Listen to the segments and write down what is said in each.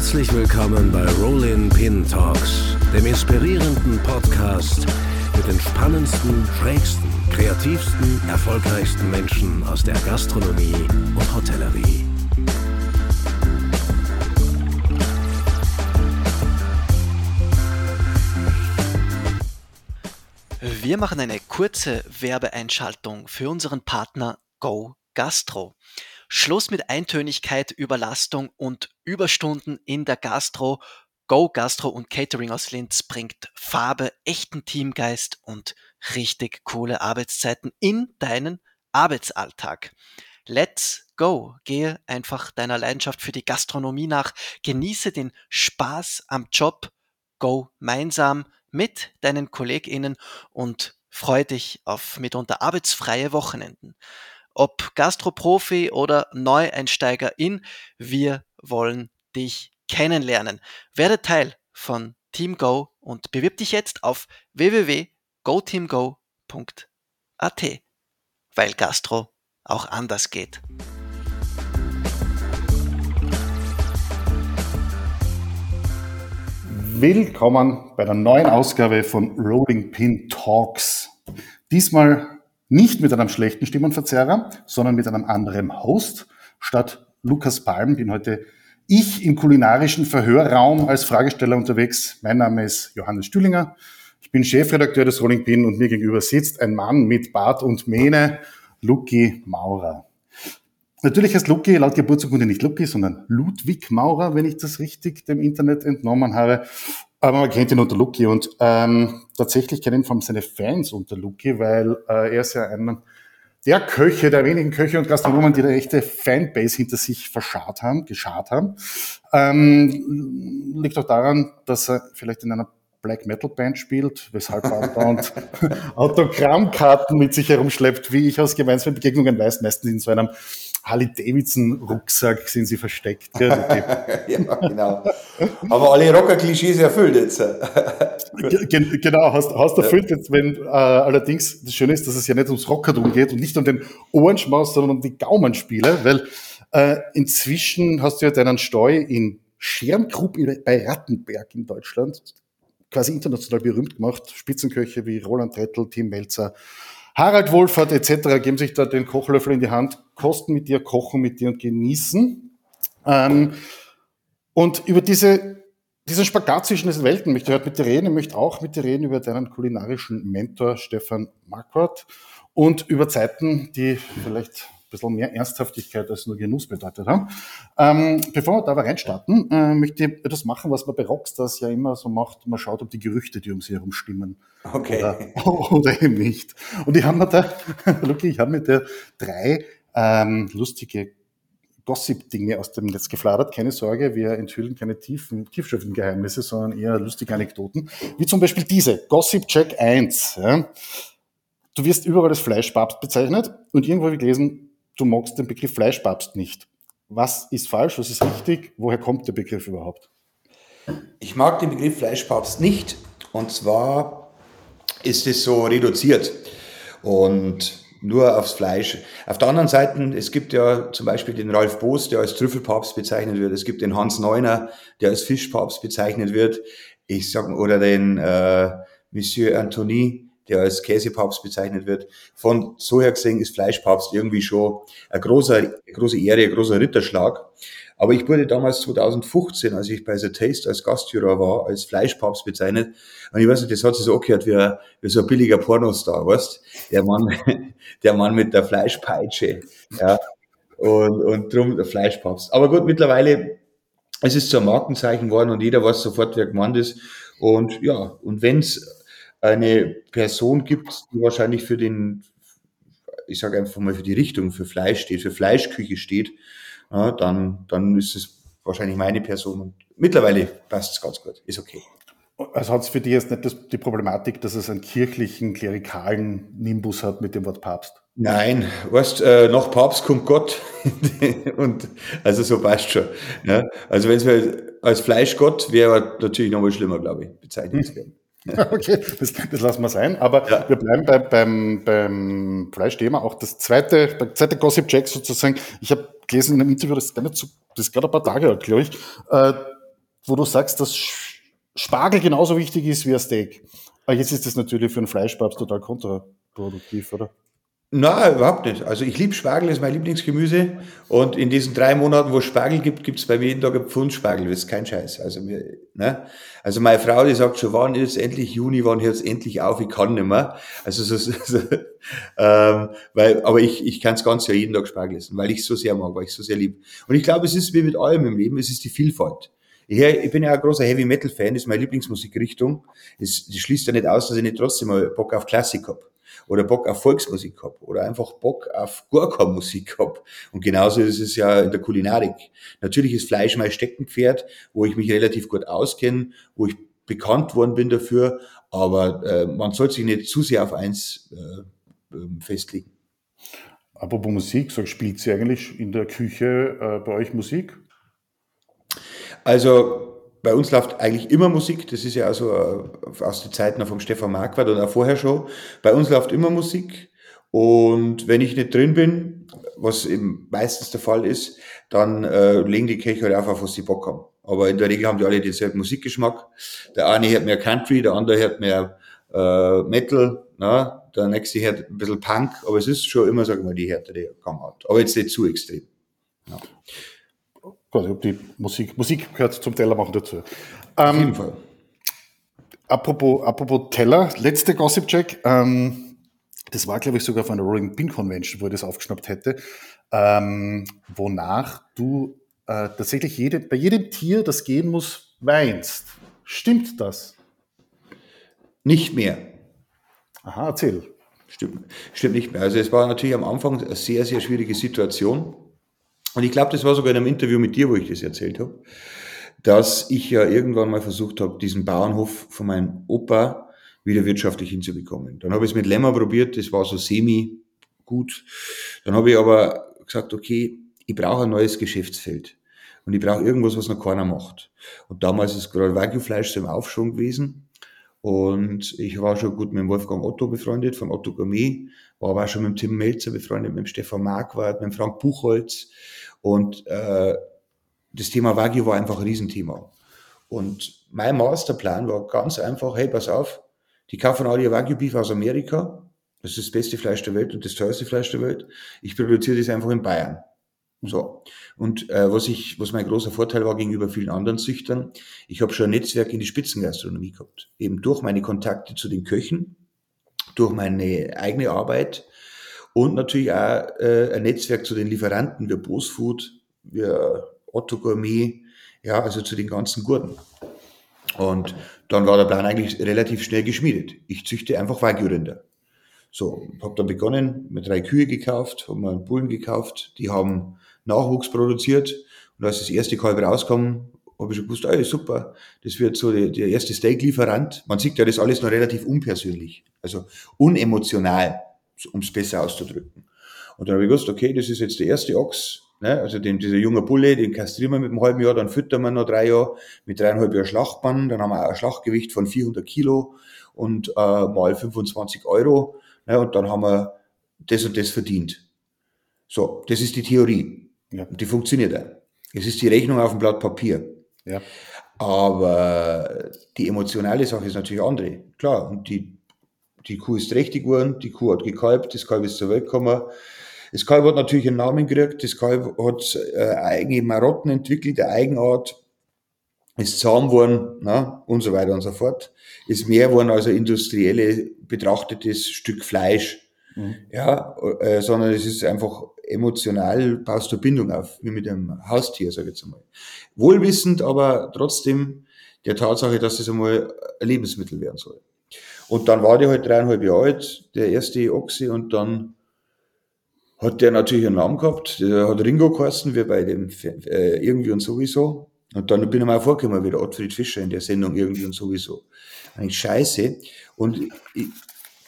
Herzlich willkommen bei Rollin Pin Talks, dem inspirierenden Podcast mit den spannendsten, schrägsten, kreativsten, erfolgreichsten Menschen aus der Gastronomie und Hotellerie. Wir machen eine kurze Werbeeinschaltung für unseren Partner Go Gastro. Schluss mit Eintönigkeit, Überlastung und Überstunden in der Gastro. Go Gastro und Catering aus Linz bringt Farbe, echten Teamgeist und richtig coole Arbeitszeiten in deinen Arbeitsalltag. Let's go. Gehe einfach deiner Leidenschaft für die Gastronomie nach. Genieße den Spaß am Job. Go gemeinsam mit deinen KollegInnen und freu dich auf mitunter arbeitsfreie Wochenenden. Ob Gastroprofi oder Neueinsteigerin, wir wollen dich kennenlernen. Werde Teil von Team Go und bewirb dich jetzt auf www.goteamgo.at, weil Gastro auch anders geht. Willkommen bei der neuen Ausgabe von Rolling Pin Talks. Diesmal nicht mit einem schlechten Stimmenverzerrer, sondern mit einem anderen Host. Statt Lukas Palm bin heute ich im kulinarischen Verhörraum als Fragesteller unterwegs. Mein Name ist Johannes Stühlinger. Ich bin Chefredakteur des Rolling Pin und mir gegenüber sitzt ein Mann mit Bart und Mähne, Lucky Maurer. Natürlich heißt Lucky laut Geburtsurkunde nicht Lucky, sondern Ludwig Maurer, wenn ich das richtig dem Internet entnommen habe. Aber man kennt ihn unter Lucky und ähm, tatsächlich kennen vor allem seine Fans unter Lucky, weil äh, er ist ja einer der Köche, der wenigen Köche und Gastronomen, die eine echte Fanbase hinter sich verscharrt haben, geschart haben. Ähm, liegt auch daran, dass er vielleicht in einer Black Metal Band spielt, weshalb er dauernd Autogrammkarten mit sich herumschleppt, wie ich aus gemeinsamen Begegnungen weiß, meistens in so einem Harley-Davidson-Rucksack sind sie versteckt. ja, genau. Haben alle Rocker-Klischees erfüllt jetzt. genau, hast, hast erfüllt jetzt, wenn äh, allerdings das Schöne ist, dass es ja nicht ums Rockertum geht und nicht um den Ohrenschmaus, sondern um die Gaumenspiele, weil äh, inzwischen hast du ja deinen Steu in Schermgrub bei Rattenberg in Deutschland quasi international berühmt gemacht. Spitzenköche wie Roland Rettel, Tim Melzer, Harald Wohlfahrt etc. geben sich da den Kochlöffel in die Hand, kosten mit dir, kochen mit dir und genießen. Ähm, und über diese, diesen Spagat zwischen diesen Welten möchte ich heute mit dir reden. Ich möchte auch mit dir reden über deinen kulinarischen Mentor Stefan Marquardt und über Zeiten, die vielleicht bisschen mehr Ernsthaftigkeit als nur Genuss bedeutet haben. Ähm, bevor wir da aber reinstarten, äh, möchte ich etwas machen, was man bei Rockstars ja immer so macht. Man schaut, ob die Gerüchte, die um sie herum stimmen. Okay. Oder, oder eben nicht. Und ich habe mir da, Lucky, ich habe mir da drei ähm, lustige Gossip-Dinge aus dem Netz gefladert. Keine Sorge, wir enthüllen keine tiefen, tiefschürfenden Geheimnisse, sondern eher lustige Anekdoten. Wie zum Beispiel diese, Gossip Check 1. Ja. Du wirst überall als Fleischpapst bezeichnet und irgendwo habe ich gelesen, du magst den Begriff Fleischpapst nicht. Was ist falsch, was ist richtig? Woher kommt der Begriff überhaupt? Ich mag den Begriff Fleischpapst nicht. Und zwar ist es so reduziert und nur aufs Fleisch. Auf der anderen Seite, es gibt ja zum Beispiel den Ralf Boos, der als Trüffelpapst bezeichnet wird. Es gibt den Hans Neuner, der als Fischpapst bezeichnet wird. Ich sag, oder den äh, Monsieur Anthony, der als Käsepapst bezeichnet wird. Von so her gesehen ist Fleischpapst irgendwie schon eine große, eine große Ehre, ein großer Ritterschlag. Aber ich wurde damals 2015, als ich bei The Taste als Gastjuror war, als Fleischpapst bezeichnet. Und ich weiß nicht, das hat sich so angehört wie, wie so ein billiger Pornostar, weißt? Der Mann, der Mann mit der Fleischpeitsche, ja. Und, und drum der Fleischpapst. Aber gut, mittlerweile, es ist ein Markenzeichen geworden und jeder weiß sofort, wer gemeint ist. Und ja, und wenn's eine Person gibt, die wahrscheinlich für den, ich sage einfach mal für die Richtung, für Fleisch steht, für Fleischküche steht, ja, dann, dann ist es wahrscheinlich meine Person. Und mittlerweile passt es ganz gut, ist okay. Also hat es für dich jetzt nicht das, die Problematik, dass es einen kirchlichen, klerikalen Nimbus hat mit dem Wort Papst? Nein, weißt, äh, nach Papst kommt Gott. und also so passt schon. Ja? Also wenn es als Fleischgott wäre natürlich noch mal schlimmer, glaube ich, bezeichnet zu werden. Okay, das, das lassen wir sein. Aber ja. wir bleiben bei, beim, beim Fleischthema. Auch das zweite, der zweite Gossip-Check sozusagen. Ich habe gelesen in einem Interview, das ist, gar nicht so, das ist gerade ein paar Tage alt, glaube ich. Äh, wo du sagst, dass Spargel genauso wichtig ist wie ein Steak. Aber jetzt ist das natürlich für einen Fleischpapst total kontraproduktiv, oder? Nein, überhaupt nicht. Also ich liebe Spargel, das ist mein Lieblingsgemüse. Und in diesen drei Monaten, wo es Spargel gibt, gibt es bei mir jeden Tag ein Pfund Spargel. Das ist kein Scheiß. Also, mir, ne? also meine Frau, die sagt schon, wann ist endlich Juni, wann hört es endlich auf, ich kann nicht mehr. Also so, so ähm, weil, aber ich, ich kann es ganz ja jeden Tag Spargel essen, weil ich es so sehr mag, weil ich es so sehr liebe. Und ich glaube, es ist wie mit allem im Leben, es ist die Vielfalt. Ich, bin ja ein großer Heavy Metal Fan, das ist meine Lieblingsmusikrichtung. Das, das schließt ja nicht aus, dass ich nicht trotzdem mal Bock auf Klassik habe oder Bock auf Volksmusik habe oder einfach Bock auf Gurka-Musik habe. Und genauso ist es ja in der Kulinarik. Natürlich ist Fleisch mein Steckenpferd, wo ich mich relativ gut auskenne, wo ich bekannt worden bin dafür, aber äh, man sollte sich nicht zu sehr auf eins äh, ähm, festlegen. Apropos Musik, sag, spielt sie eigentlich in der Küche äh, bei euch Musik? Also bei uns läuft eigentlich immer Musik. Das ist ja also aus den Zeiten vom Stefan Marquardt oder auch vorher schon. Bei uns läuft immer Musik. Und wenn ich nicht drin bin, was eben meistens der Fall ist, dann äh, legen die Köche halt einfach, auf was sie Bock haben. Aber in der Regel haben die alle denselben Musikgeschmack. Der eine hört mehr Country, der andere hört mehr äh, Metal, na? der nächste hört ein bisschen Punk, aber es ist schon immer, sagen wir mal, die härtere Gangart. Aber jetzt nicht zu extrem. Ja quasi die Musik, Musik gehört zum Tellermachen dazu. Ähm, Auf jeden Fall. Apropos, apropos Teller, letzte Gossip-Check. Ähm, das war, glaube ich, sogar von der Rolling Pin Convention, wo ich das aufgeschnappt hätte, ähm, wonach du äh, tatsächlich jede, bei jedem Tier, das gehen muss, weinst. Stimmt das? Nicht mehr. Aha, erzähl. Stimmt, stimmt nicht mehr. Also es war natürlich am Anfang eine sehr, sehr schwierige Situation. Und ich glaube, das war sogar in einem Interview mit dir, wo ich das erzählt habe, dass ich ja irgendwann mal versucht habe, diesen Bauernhof von meinem Opa wieder wirtschaftlich hinzubekommen. Dann habe ich es mit Lämmer probiert, das war so semi gut. Dann habe ich aber gesagt, okay, ich brauche ein neues Geschäftsfeld. Und ich brauche irgendwas, was noch keiner macht. Und damals ist gerade Wagyu-Fleisch so im Aufschwung gewesen. Und ich war schon gut mit Wolfgang Otto befreundet, von Otto Gourmet, war aber auch schon mit dem Tim Melzer befreundet, mit dem Stefan Marquardt, mit dem Frank Buchholz. Und äh, das Thema Wagyu war einfach ein Riesenthema. Und mein Masterplan war ganz einfach, hey, pass auf, die kaufen alle ihr Wagyu-Beef aus Amerika, das ist das beste Fleisch der Welt und das teuerste Fleisch der Welt. Ich produziere das einfach in Bayern. So. Und äh, was ich, was mein großer Vorteil war gegenüber vielen anderen Züchtern, ich habe schon ein Netzwerk in die Spitzengastronomie gehabt. Eben durch meine Kontakte zu den Köchen, durch meine eigene Arbeit und natürlich auch äh, ein Netzwerk zu den Lieferanten wie Bosfood, wie Otto Gourmet, ja, also zu den ganzen Gurten. Und dann war der Plan eigentlich relativ schnell geschmiedet. Ich züchte einfach Wagyu-Rinder. So, habe dann begonnen, mit drei Kühe gekauft, habe mir einen Bullen gekauft, die haben Nachwuchs produziert und als das erste Kalb rauskam, habe ich schon gewusst, ey, super, das wird so der, der erste Steak-Lieferant. Man sieht ja das alles noch relativ unpersönlich, also unemotional um es besser auszudrücken. Und dann habe ich gewusst, okay, das ist jetzt der erste Ochs, ne? also den, dieser junge Bulle, den kastrieren wir mit einem halben Jahr, dann füttern wir noch drei Jahre mit dreieinhalb Jahren Schlachtbann, dann haben wir ein Schlachtgewicht von 400 Kilo und äh, mal 25 Euro ne? und dann haben wir das und das verdient. So, das ist die Theorie. Ja. Und die funktioniert auch. Es ist die Rechnung auf dem Blatt Papier. Ja. Aber die emotionale Sache ist natürlich andere. Klar, und die die Kuh ist trächtig geworden, die Kuh hat gekalbt, das Kalb ist zur Welt gekommen. Das Kalb hat natürlich einen Namen gekriegt, das Kalb hat äh, eigene Marotten entwickelt, eine Eigenart, ist zahm geworden na, und so weiter und so fort. Ist mehr geworden als ein industrielle betrachtetes Stück Fleisch. Mhm. Ja, äh, sondern es ist einfach emotional, baust du Bindung auf, wie mit einem Haustier, sage ich jetzt einmal. Wohlwissend, aber trotzdem der Tatsache, dass es einmal ein Lebensmittel werden soll. Und dann war der halt dreieinhalb Jahre alt, der erste Ochse, und dann hat der natürlich einen Namen gehabt, der hat Ringo geheißen, wie bei dem äh, irgendwie und sowieso. Und dann bin ich mal vorgekommen, wie der Ottfried Fischer in der Sendung irgendwie und sowieso. Eigentlich scheiße. Und ich,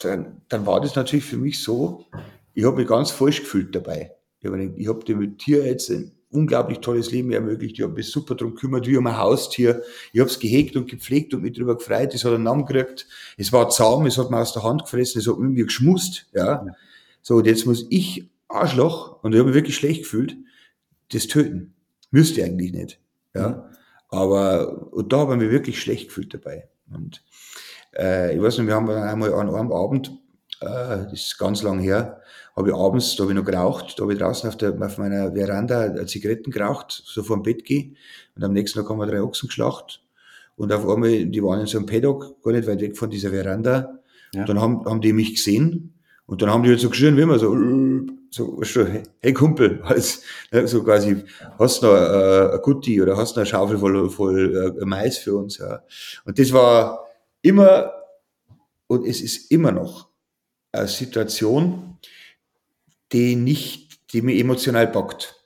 dann, dann war das natürlich für mich so, ich habe mich ganz falsch gefühlt dabei. Ich habe hab dem Tier jetzt unglaublich tolles Leben ermöglicht. Ich habe mich super drum gekümmert, wie um ein Haustier. Ich habe es gehegt und gepflegt und mich darüber gefreut. Es hat einen Namen gekriegt. Es war zahm, es hat mir aus der Hand gefressen, es hat mit mir geschmust. Ja. So, und jetzt muss ich, Arschloch, und ich habe mich wirklich schlecht gefühlt, das töten. Müsste eigentlich nicht. Ja. Aber und da habe ich mich wirklich schlecht gefühlt dabei. Und äh, ich weiß nicht, wir haben einmal an einem Abend, äh, das ist ganz lang her, habe ich abends, da habe ich noch geraucht, da habe ich draußen auf, der, auf meiner Veranda Zigaretten geraucht, so vor dem Bett gehe. Und am nächsten Tag haben wir drei Ochsen geschlacht. Und auf einmal, die waren in so einem Paddock, gar nicht weit weg von dieser Veranda. Ja. Und dann haben, haben die mich gesehen. Und dann haben die halt so geschrien, wie immer so, so, hey Kumpel, als, so quasi, hast du noch äh, ein Gutti oder hast du noch eine Schaufel voll, voll äh, Mais für uns, ja. Und das war immer, und es ist immer noch eine Situation, die nicht, die mich emotional packt.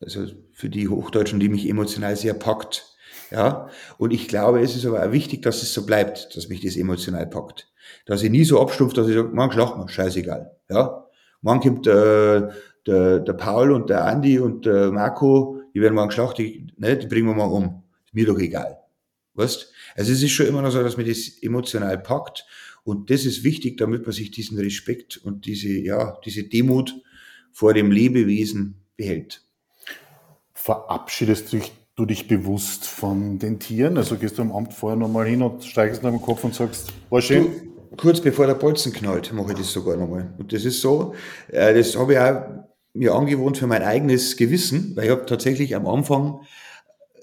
Also für die Hochdeutschen, die mich emotional sehr packt. Ja, und ich glaube, es ist aber auch wichtig, dass es so bleibt, dass mich das emotional packt. Dass ich nie so abstumpft, dass ich sage, man schlacht mal, scheißegal. Ja, Morgen kommt äh, der, der Paul und der Andi und der Marco, die werden morgen geschlachtet, die, ne, die bringen wir mal um. Ist mir doch egal. Weißt? Also es ist schon immer noch so, dass man das emotional packt. Und das ist wichtig, damit man sich diesen Respekt und diese, ja, diese Demut vor dem Lebewesen behält. Verabschiedest du dich, du dich bewusst von den Tieren? Also gehst du am Amt vorher nochmal hin und steigst nach dem Kopf und sagst, war schön? Du, kurz bevor der Bolzen knallt, mache ich das sogar nochmal. Und das ist so, äh, das habe ich auch mir angewohnt für mein eigenes Gewissen, weil ich habe tatsächlich am Anfang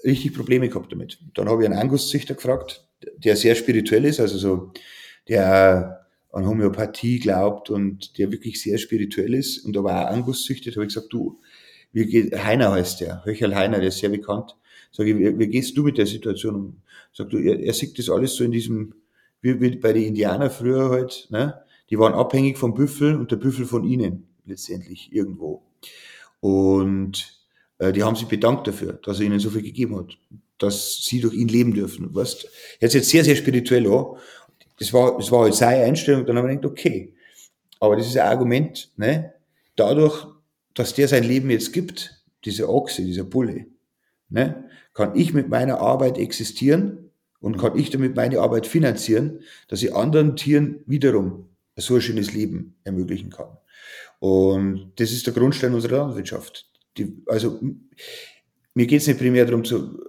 richtig Probleme gehabt damit. Dann habe ich einen Anguszüchter gefragt, der sehr spirituell ist, also so, der an Homöopathie glaubt und der wirklich sehr spirituell ist und aber auch Angus züchtet, habe ich gesagt, du, wie geht, Heiner heißt der, Höcherl Heiner, der ist sehr bekannt. Sag ich, wie, wie gehst du mit der Situation um? Sag du, er, er sieht das alles so in diesem wie, wie bei den Indianern früher halt, ne? die waren abhängig vom Büffel und der Büffel von ihnen letztendlich irgendwo. Und äh, die haben sich bedankt dafür, dass er ihnen so viel gegeben hat, dass sie durch ihn leben dürfen. Weißt? Jetzt jetzt sehr, sehr spirituell an. Das war, das war halt seine Einstellung. Dann haben wir gedacht, okay, aber das ist ein Argument, ne? dadurch, dass der sein Leben jetzt gibt, dieser Ochse, dieser Bulle, ne? kann ich mit meiner Arbeit existieren und kann ich damit meine Arbeit finanzieren, dass ich anderen Tieren wiederum so ein schönes Leben ermöglichen kann. Und das ist der Grundstein unserer Landwirtschaft. Die, also mir geht es nicht primär darum zu,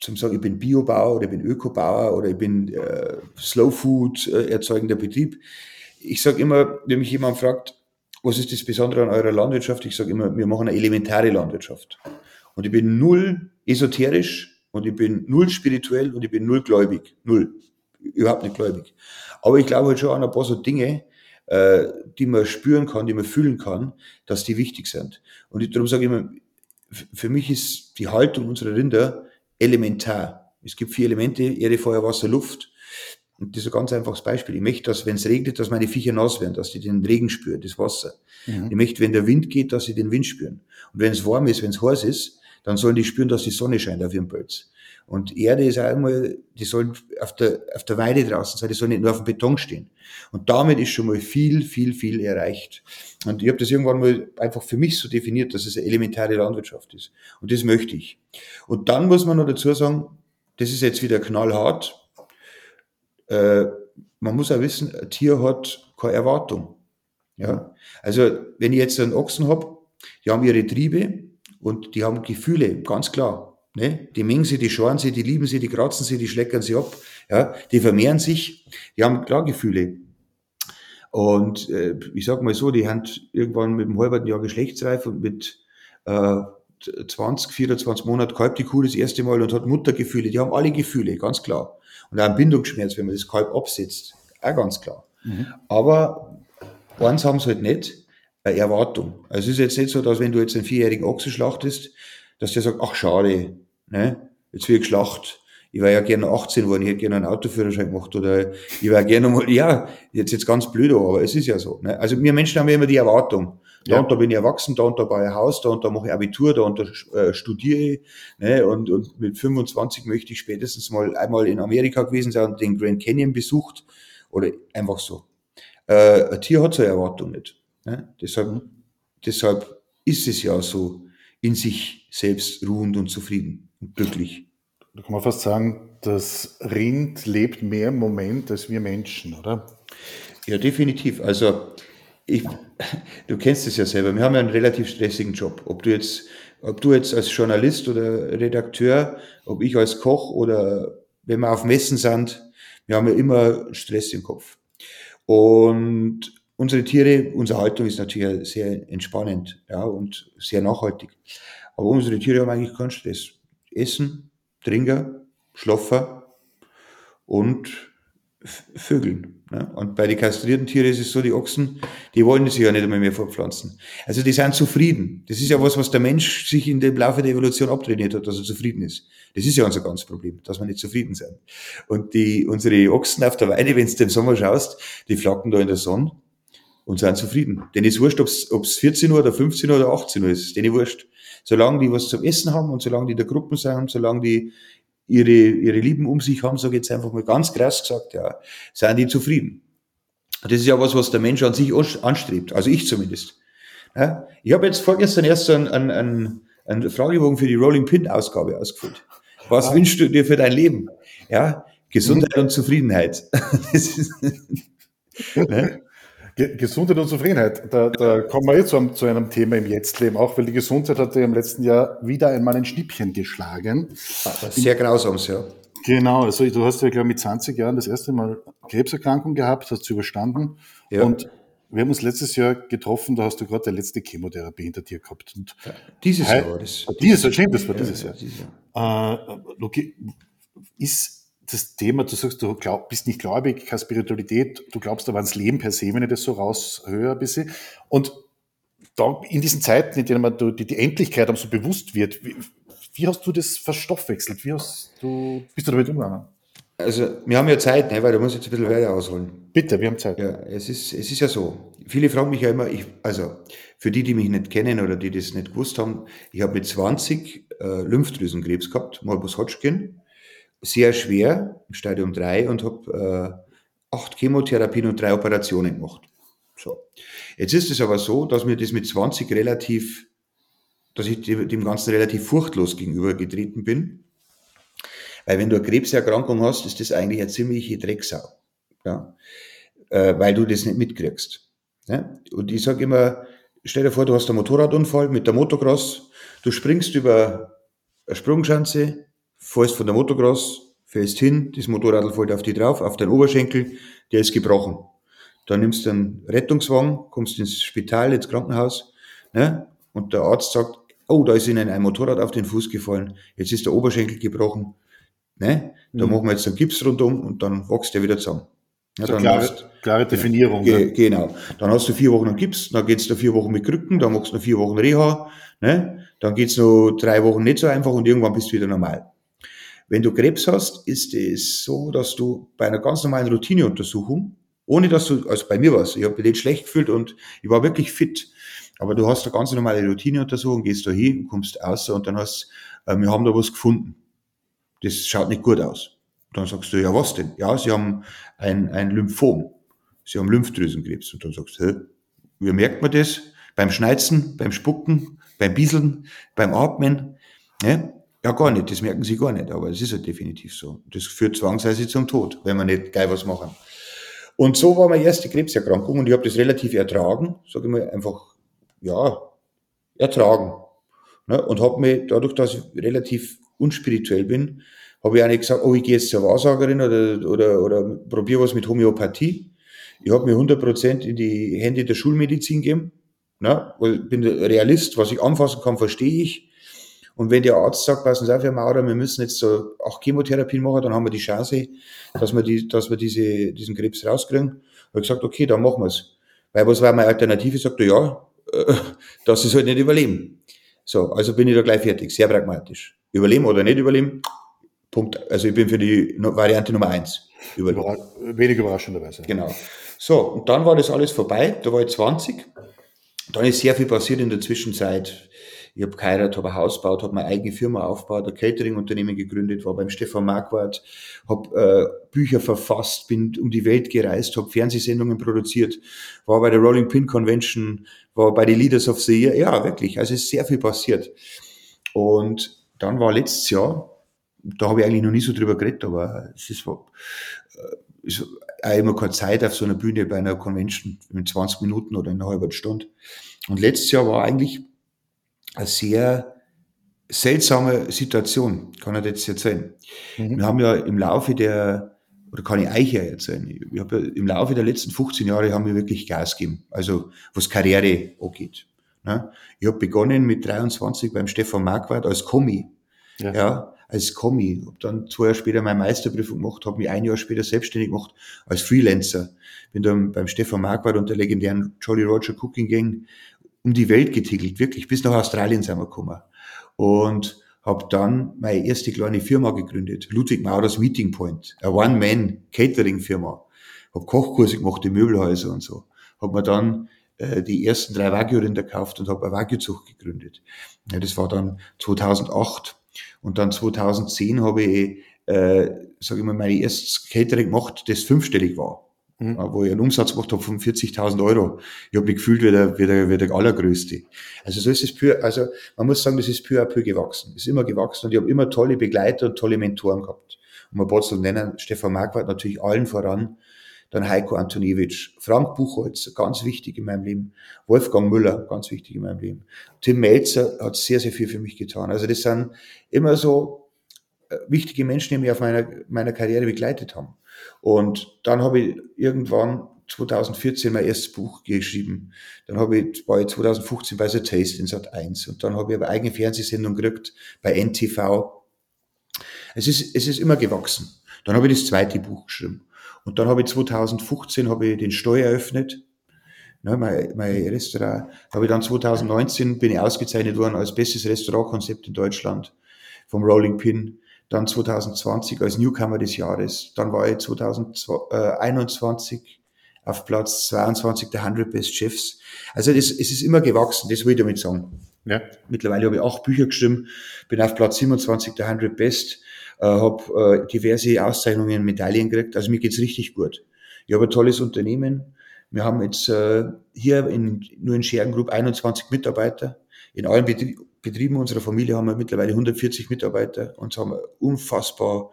zu sagen, ich bin Biobauer oder ich bin Ökobauer oder ich bin äh, Slow Food äh, erzeugender Betrieb. Ich sage immer, wenn mich jemand fragt, was ist das Besondere an eurer Landwirtschaft? Ich sage immer, wir machen eine elementare Landwirtschaft. Und ich bin null esoterisch, und ich bin null spirituell und ich bin null gläubig. Null. Überhaupt nicht gläubig. Aber ich glaube halt schon an ein paar so Dinge, äh, die man spüren kann, die man fühlen kann, dass die wichtig sind. Und darum sage ich immer, für mich ist die Haltung unserer Rinder elementar. Es gibt vier Elemente, Erde, Feuer, Wasser, Luft. Und das ist ein ganz einfaches Beispiel. Ich möchte, dass, wenn es regnet, dass meine Viecher nass werden, dass die den Regen spüren, das Wasser. Mhm. Ich möchte, wenn der Wind geht, dass sie den Wind spüren. Und wenn es warm ist, wenn es heiß ist, dann sollen die spüren, dass die Sonne scheint auf ihrem Pelz. Und Erde ist auch einmal, die sollen auf der, auf der Weide draußen sein, die sollen nicht nur auf dem Beton stehen. Und damit ist schon mal viel, viel, viel erreicht. Und ich habe das irgendwann mal einfach für mich so definiert, dass es eine elementare Landwirtschaft ist. Und das möchte ich. Und dann muss man noch dazu sagen, das ist jetzt wieder knallhart. Äh, man muss auch wissen, ein Tier hat keine Erwartung. Ja, also wenn ich jetzt einen Ochsen habe, die haben ihre Triebe, und die haben Gefühle, ganz klar. Ne? Die mengen sie, die schauen sie, die lieben sie, die kratzen sie, die schleckern sie ab. Ja? Die vermehren sich, die haben klar Gefühle. Und äh, ich sag mal so, die haben irgendwann mit dem halben Jahr geschlechtsreif und mit äh, 20, 24 Monaten Kalb die Kuh das erste Mal und hat Muttergefühle. Die haben alle Gefühle, ganz klar. Und auch einen Bindungsschmerz, wenn man das Kalb absetzt. Auch ganz klar. Mhm. Aber eins haben sie halt nicht, eine Erwartung. Also es ist jetzt nicht so, dass wenn du jetzt einen vierjährigen Ochsen schlachtest, dass der sagt, ach schade, ne, jetzt wird geschlacht. Ich war ja gerne 18 worden, ich hätte gerne einen Autoführerschein gemacht oder ich war gerne mal, ja, jetzt jetzt ganz blöd, aber es ist ja so. Ne? Also wir Menschen haben ja immer die Erwartung. Da ja. und da bin ich erwachsen, da und da baue ich ein Haus, da und da mache ich Abitur, da und da äh, studiere ich. Ne? Und, und mit 25 möchte ich spätestens mal einmal in Amerika gewesen sein und den Grand Canyon besucht. Oder einfach so. Äh, ein Tier hat so eine Erwartung nicht. Ne? Deshalb, deshalb ist es ja so in sich selbst ruhend und zufrieden glücklich. Da kann man fast sagen, das Rind lebt mehr im Moment als wir Menschen, oder? Ja, definitiv. Also ich, du kennst es ja selber. Wir haben ja einen relativ stressigen Job. Ob du jetzt ob du jetzt als Journalist oder Redakteur, ob ich als Koch oder wenn wir auf Messen sind, wir haben ja immer Stress im Kopf. Und unsere Tiere, unsere Haltung ist natürlich sehr entspannend ja, und sehr nachhaltig. Aber unsere Tiere haben eigentlich keinen Stress. Essen, trinken, schlafen und Vögeln. Ne? Und bei den kastrierten Tieren ist es so, die Ochsen, die wollen sich ja nicht einmal mehr fortpflanzen. Also die sind zufrieden. Das ist ja was, was der Mensch sich in dem Laufe der Evolution abtrainiert hat, dass er zufrieden ist. Das ist ja unser ganz Problem, dass wir nicht zufrieden sind. Und die, unsere Ochsen auf der Weide, wenn du im Sommer schaust, die flacken da in der Sonne und sind zufrieden. Denn ist wurscht, ob es 14 Uhr oder 15 Uhr oder 18 Uhr ist, denen wurscht. Solange die was zum Essen haben und solange die in der Gruppe sind, solange die ihre, ihre Lieben um sich haben, sage ich jetzt einfach mal ganz krass gesagt, ja, sind die zufrieden. Das ist ja was, was der Mensch an sich anstrebt, also ich zumindest. Ja, ich habe jetzt vorgestern erst einen, einen, einen, einen Fragebogen für die Rolling Pin Ausgabe ausgefüllt. Was ja. wünschst du dir für dein Leben? Ja, Gesundheit mhm. und Zufriedenheit. ist, ne? Gesundheit und Zufriedenheit, da, da kommen wir jetzt zu einem, zu einem Thema im Jetztleben auch, weil die Gesundheit hat ja im letzten Jahr wieder einmal ein Schnippchen geschlagen. Sehr grausams, ja. Genau, also du hast ja, glaube ich, mit 20 Jahren das erste Mal Krebserkrankung gehabt, hast du überstanden. Ja. Und wir haben uns letztes Jahr getroffen, da hast du gerade die letzte Chemotherapie hinter dir gehabt. Und ja, dieses Jahr war das. Dieses Jahr, stimmt, das war dieses Jahr. Dieses Jahr. Äh, okay, ist das Thema, du sagst, du glaub, bist nicht gläubig, keine Spiritualität, du glaubst aber ans Leben per se, wenn ich das so raushöre ein bisschen. Und da, in diesen Zeiten, in denen man die, die Endlichkeit einem so bewusst wird, wie, wie, hast du das verstoffwechselt? Wie hast du, bist du damit umgegangen? Also, wir haben ja Zeit, ne, weil du musst jetzt ein bisschen weiter ausholen. Bitte, wir haben Zeit. Ja, es ist, es ist ja so. Viele fragen mich ja immer, ich, also, für die, die mich nicht kennen oder die das nicht gewusst haben, ich habe mit 20 äh, Lymphdrüsenkrebs gehabt, Morbus Hodgkin sehr schwer, im Stadium 3 und habe äh, acht Chemotherapien und drei Operationen gemacht. So. Jetzt ist es aber so, dass mir das mit 20 relativ, dass ich dem Ganzen relativ furchtlos gegenübergetreten bin. Weil wenn du eine Krebserkrankung hast, ist das eigentlich eine ziemliche Drecksau. Ja? Äh, weil du das nicht mitkriegst. Ja? Und ich sage immer, stell dir vor, du hast einen Motorradunfall mit der Motocross, du springst über eine Sprungschanze, fährst von der Motocross, fährst hin, das Motorrad fällt auf die drauf, auf deinen Oberschenkel, der ist gebrochen. Dann nimmst du einen Rettungswagen, kommst ins Spital, ins Krankenhaus, ne? und der Arzt sagt, oh, da ist Ihnen ein Motorrad auf den Fuß gefallen, jetzt ist der Oberschenkel gebrochen, ne? da mhm. machen wir jetzt einen Gips rundum und dann wächst der wieder zusammen. Ja, so klare, hast, klare Definierung. Ge, genau. Dann hast du vier Wochen einen Gips, dann geht's da vier Wochen mit Krücken, dann machst du noch vier Wochen Reha, ne? dann geht's noch drei Wochen nicht so einfach und irgendwann bist du wieder normal. Wenn du Krebs hast, ist es so, dass du bei einer ganz normalen Routineuntersuchung, ohne dass du, also bei mir war es, ich habe mich nicht schlecht gefühlt und ich war wirklich fit, aber du hast eine ganz normale Routineuntersuchung, gehst da hin, kommst außer und dann hast, äh, wir haben da was gefunden. Das schaut nicht gut aus. Dann sagst du, ja was denn? Ja, sie haben ein, ein Lymphom. Sie haben Lymphdrüsenkrebs. Und dann sagst du, hä, wie merkt man das? Beim Schneizen, beim Spucken, beim Bieseln, beim Atmen. Ne? Ja, gar nicht, das merken sie gar nicht, aber es ist ja definitiv so. Das führt zwangsweise zum Tod, wenn wir nicht geil was machen. Und so war meine erste Krebserkrankung und ich habe das relativ ertragen, sage ich mal, einfach, ja, ertragen. Ne? Und habe mir, dadurch, dass ich relativ unspirituell bin, habe ich auch nicht gesagt, oh, ich gehe jetzt zur Wahrsagerin oder, oder, oder probiere was mit Homöopathie. Ich habe mir 100% in die Hände der Schulmedizin gegeben. Ne? Weil ich bin Realist, was ich anfassen kann, verstehe ich. Und wenn der Arzt sagt, passen Sie auf, Herr Maurer, wir müssen jetzt so auch Chemotherapien machen, dann haben wir die Chance, dass wir, die, dass wir diese, diesen Krebs rauskriegen. Habe ich gesagt, okay, dann machen wir es. Weil was war meine Alternative? Sagt er, ja, äh, dass sie es halt nicht überleben. So, also bin ich da gleich fertig, sehr pragmatisch. Überleben oder nicht überleben, Punkt. Also ich bin für die Variante Nummer eins. Überra wenig überraschenderweise. Genau. So, und dann war das alles vorbei, da war ich 20. Dann ist sehr viel passiert in der Zwischenzeit. Ich habe geheiratet, habe ein Haus gebaut, habe meine eigene Firma aufgebaut, ein Catering-Unternehmen gegründet, war beim Stefan Marquardt, habe äh, Bücher verfasst, bin um die Welt gereist, habe Fernsehsendungen produziert, war bei der Rolling Pin Convention, war bei den Leaders of the Year. Ja, wirklich, also ist sehr viel passiert. Und dann war letztes Jahr, da habe ich eigentlich noch nie so drüber geredet, aber es ist, äh, ist auch immer keine Zeit auf so einer Bühne bei einer Convention in 20 Minuten oder in einer halben Stunde. Und letztes Jahr war eigentlich eine sehr seltsame Situation, kann ich jetzt erzählen. Mhm. Wir haben ja im Laufe der, oder kann ich euch ja erzählen, ich habe ja im Laufe der letzten 15 Jahre haben wir wirklich Gas gegeben, also was Karriere angeht. Ne? Ich habe begonnen mit 23 beim Stefan Marquardt als Kommi. Ja. ja als Kommi. Hab dann zwei Jahre später meine Meisterprüfung gemacht, habe mich ein Jahr später selbstständig gemacht als Freelancer. Bin dann beim Stefan Marquardt und der legendären Jolly Roger Cooking Gang um die Welt getigelt, wirklich. Bis nach Australien sind wir gekommen. Und habe dann meine erste kleine Firma gegründet, Ludwig Maurers Meeting Point, eine One-Man-Catering-Firma. Habe Kochkurse gemacht in Möbelhäuser und so. Habe mir dann äh, die ersten drei Wagyu-Rinder gekauft und habe eine Wagyu-Zucht gegründet. Ja, das war dann 2008. Und dann 2010 habe ich, äh, sage ich mal, mein erstes Catering gemacht, das fünfstellig war. Mhm. Wo ich einen Umsatz gemacht habe von 40.000 Euro. Ich habe mich gefühlt wie der, wie, der, wie der Allergrößte. Also so ist es für, also man muss sagen, das ist peu à peu gewachsen. Es ist immer gewachsen und ich habe immer tolle Begleiter und tolle Mentoren gehabt. Und man Botzel nennen, Stefan Marquardt natürlich allen voran, dann Heiko Antoniewicz, Frank Buchholz, ganz wichtig in meinem Leben, Wolfgang Müller, ganz wichtig in meinem Leben. Tim Melzer hat sehr, sehr viel für mich getan. Also das sind immer so äh, wichtige Menschen, die mich auf meiner, meiner Karriere begleitet haben. Und dann habe ich irgendwann 2014 mein erstes Buch geschrieben. Dann habe ich, war ich 2015 bei The Taste in Sat 1 und dann habe ich aber eigene Fernsehsendung gekriegt bei NTV. Es ist, es ist immer gewachsen. Dann habe ich das zweite Buch geschrieben. Und dann habe ich 2015 habe ich den Steuer eröffnet, ne, mein, mein Restaurant. Habe ich dann 2019 bin ich ausgezeichnet worden als bestes Restaurantkonzept in Deutschland vom Rolling Pin. Dann 2020 als Newcomer des Jahres. Dann war ich 2021 auf Platz 22 der 100 Best Chefs. Also das, es ist immer gewachsen, das will ich damit sagen. Ja. Mittlerweile habe ich acht Bücher geschrieben, bin auf Platz 27 der 100 Best äh, habe äh, diverse Auszeichnungen, Medaillen gekriegt. Also mir geht's richtig gut. Ich habe ein tolles Unternehmen. Wir haben jetzt äh, hier in, nur in Schergen Group 21 Mitarbeiter. In allen Betrie Betrieben unserer Familie haben wir mittlerweile 140 Mitarbeiter und haben ein unfassbar,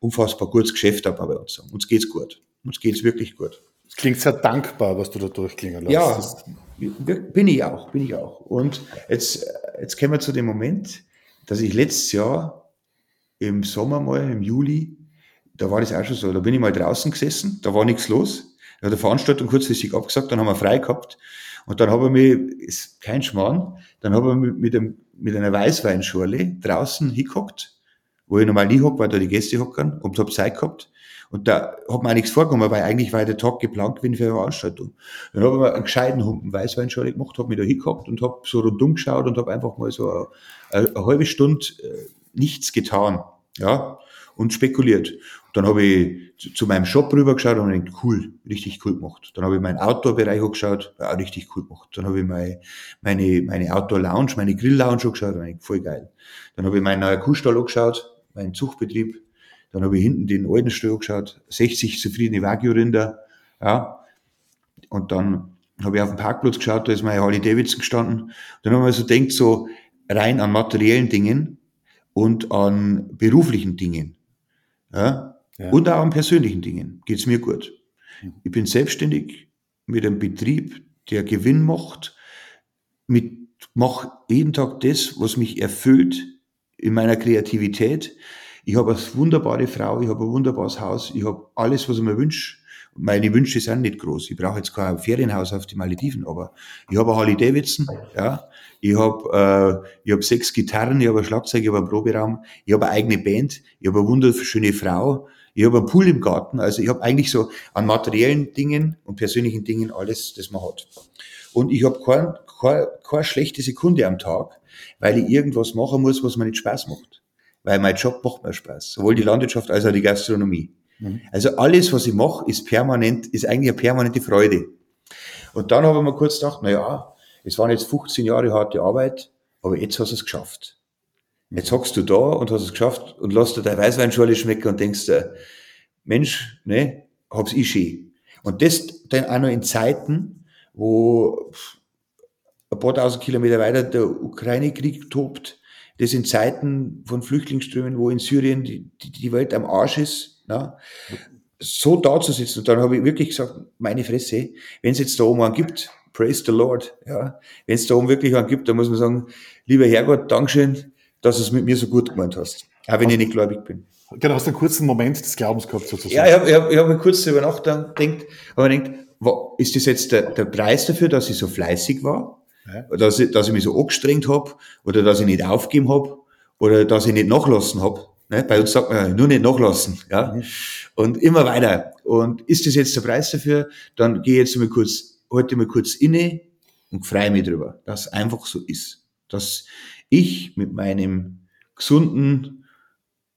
unfassbar gutes Geschäft dabei bei uns. Uns geht's gut. Uns geht's wirklich gut. Es klingt sehr dankbar, was du da durchklingen lässt. Ja, bin ich auch, bin ich auch. Und jetzt, jetzt kommen wir zu dem Moment, dass ich letztes Jahr im Sommer mal, im Juli, da war das auch schon so. Da bin ich mal draußen gesessen, da war nichts los. Da hat die Veranstaltung kurzfristig abgesagt, dann haben wir frei gehabt. Und dann habe ich mich, ist kein Schmarrn, dann habe ich mich mit, einem, mit einer Weißweinschorle draußen hingehockt, wo ich normal nie hocke, weil da die Gäste hockern und habe Zeit gehabt. Und da hat mir auch nichts vorgekommen, weil eigentlich war der Tag geplant gewesen für eine Veranstaltung. Dann habe ich mir einen gescheiten Humpen Weißweinschorle gemacht, habe mich da hingehockt und habe so rundum geschaut und habe einfach mal so eine, eine halbe Stunde äh, nichts getan ja, und spekuliert. Dann habe ich zu meinem Shop rübergeschaut und gedacht, cool, richtig cool gemacht. Dann habe ich meinen Outdoor-Bereich angeschaut, auch richtig cool gemacht. Dann habe ich meine, meine, meine Outdoor-Lounge, meine Grill-Lounge angeschaut, und voll geil. Dann habe ich meinen neuen Kuhstall angeschaut, meinen Zuchtbetrieb. Dann habe ich hinten den alten Stall angeschaut, 60 zufriedene Wagyu-Rinder, ja. Und dann habe ich auf den Parkplatz geschaut, da ist meine Harley Davidson gestanden. Dann habe ich so denkt, so rein an materiellen Dingen, und an beruflichen Dingen. Ja? Ja. Und auch an persönlichen Dingen geht's mir gut. Ich bin selbstständig mit einem Betrieb, der Gewinn macht, mit, mach jeden Tag das, was mich erfüllt in meiner Kreativität. Ich habe eine wunderbare Frau, ich habe ein wunderbares Haus, ich habe alles, was ich mir wünsche. Meine Wünsche sind nicht groß. Ich brauche jetzt kein Ferienhaus auf die Malediven, aber ich habe eine Harley Davidson, ja, ich habe äh, ich hab sechs Gitarren, ich habe ein Schlagzeug, ich habe einen Proberaum, ich habe eine eigene Band, ich habe eine wunderschöne Frau, ich habe einen Pool im Garten. Also ich habe eigentlich so an materiellen Dingen und persönlichen Dingen alles, das man hat. Und ich habe kein, kein, keine schlechte Sekunde am Tag, weil ich irgendwas machen muss, was mir nicht Spaß macht. Weil mein Job macht mir Spaß. Sowohl die Landwirtschaft als auch die Gastronomie. Mhm. Also alles, was ich mache, ist permanent, ist eigentlich eine permanente Freude. Und dann habe ich mir kurz gedacht, na ja, es waren jetzt 15 Jahre harte Arbeit, aber jetzt hast du es geschafft. Jetzt hockst du da und hast es geschafft und lässt dir deine Weißweinschorle schmecken und denkst dir, Mensch, ne, hab's ich schön. Und das dann auch noch in Zeiten, wo ein paar tausend Kilometer weiter der Ukraine-Krieg tobt, das in Zeiten von Flüchtlingsströmen, wo in Syrien die, die, Welt am Arsch ist, na, so da zu sitzen. Und dann habe ich wirklich gesagt, meine Fresse, wenn es jetzt da oben einen gibt, praise the Lord. Ja. Wenn es da oben wirklich einen gibt, dann muss man sagen, lieber Herrgott, Dankeschön, dass du es mit mir so gut gemeint hast. Auch wenn ich nicht gläubig bin. Genau, hast du einen kurzen Moment des Glaubens gehabt sozusagen. Ja, ich habe hab, ich hab kurz darüber nachgedacht, aber ich denkt, ist das jetzt der, der Preis dafür, dass ich so fleißig war? Ja. Dass, ich, dass ich mich so angestrengt habe? Oder dass ich nicht aufgeben habe? Oder dass ich nicht nachlassen habe? Ne? Bei uns sagt man nur nicht nachlassen. Ja? Mhm. Und immer weiter. Und ist das jetzt der Preis dafür? Dann gehe ich jetzt mal kurz, heute mal kurz inne und freue mich drüber, dass es einfach so ist. Dass ich mit meinem gesunden,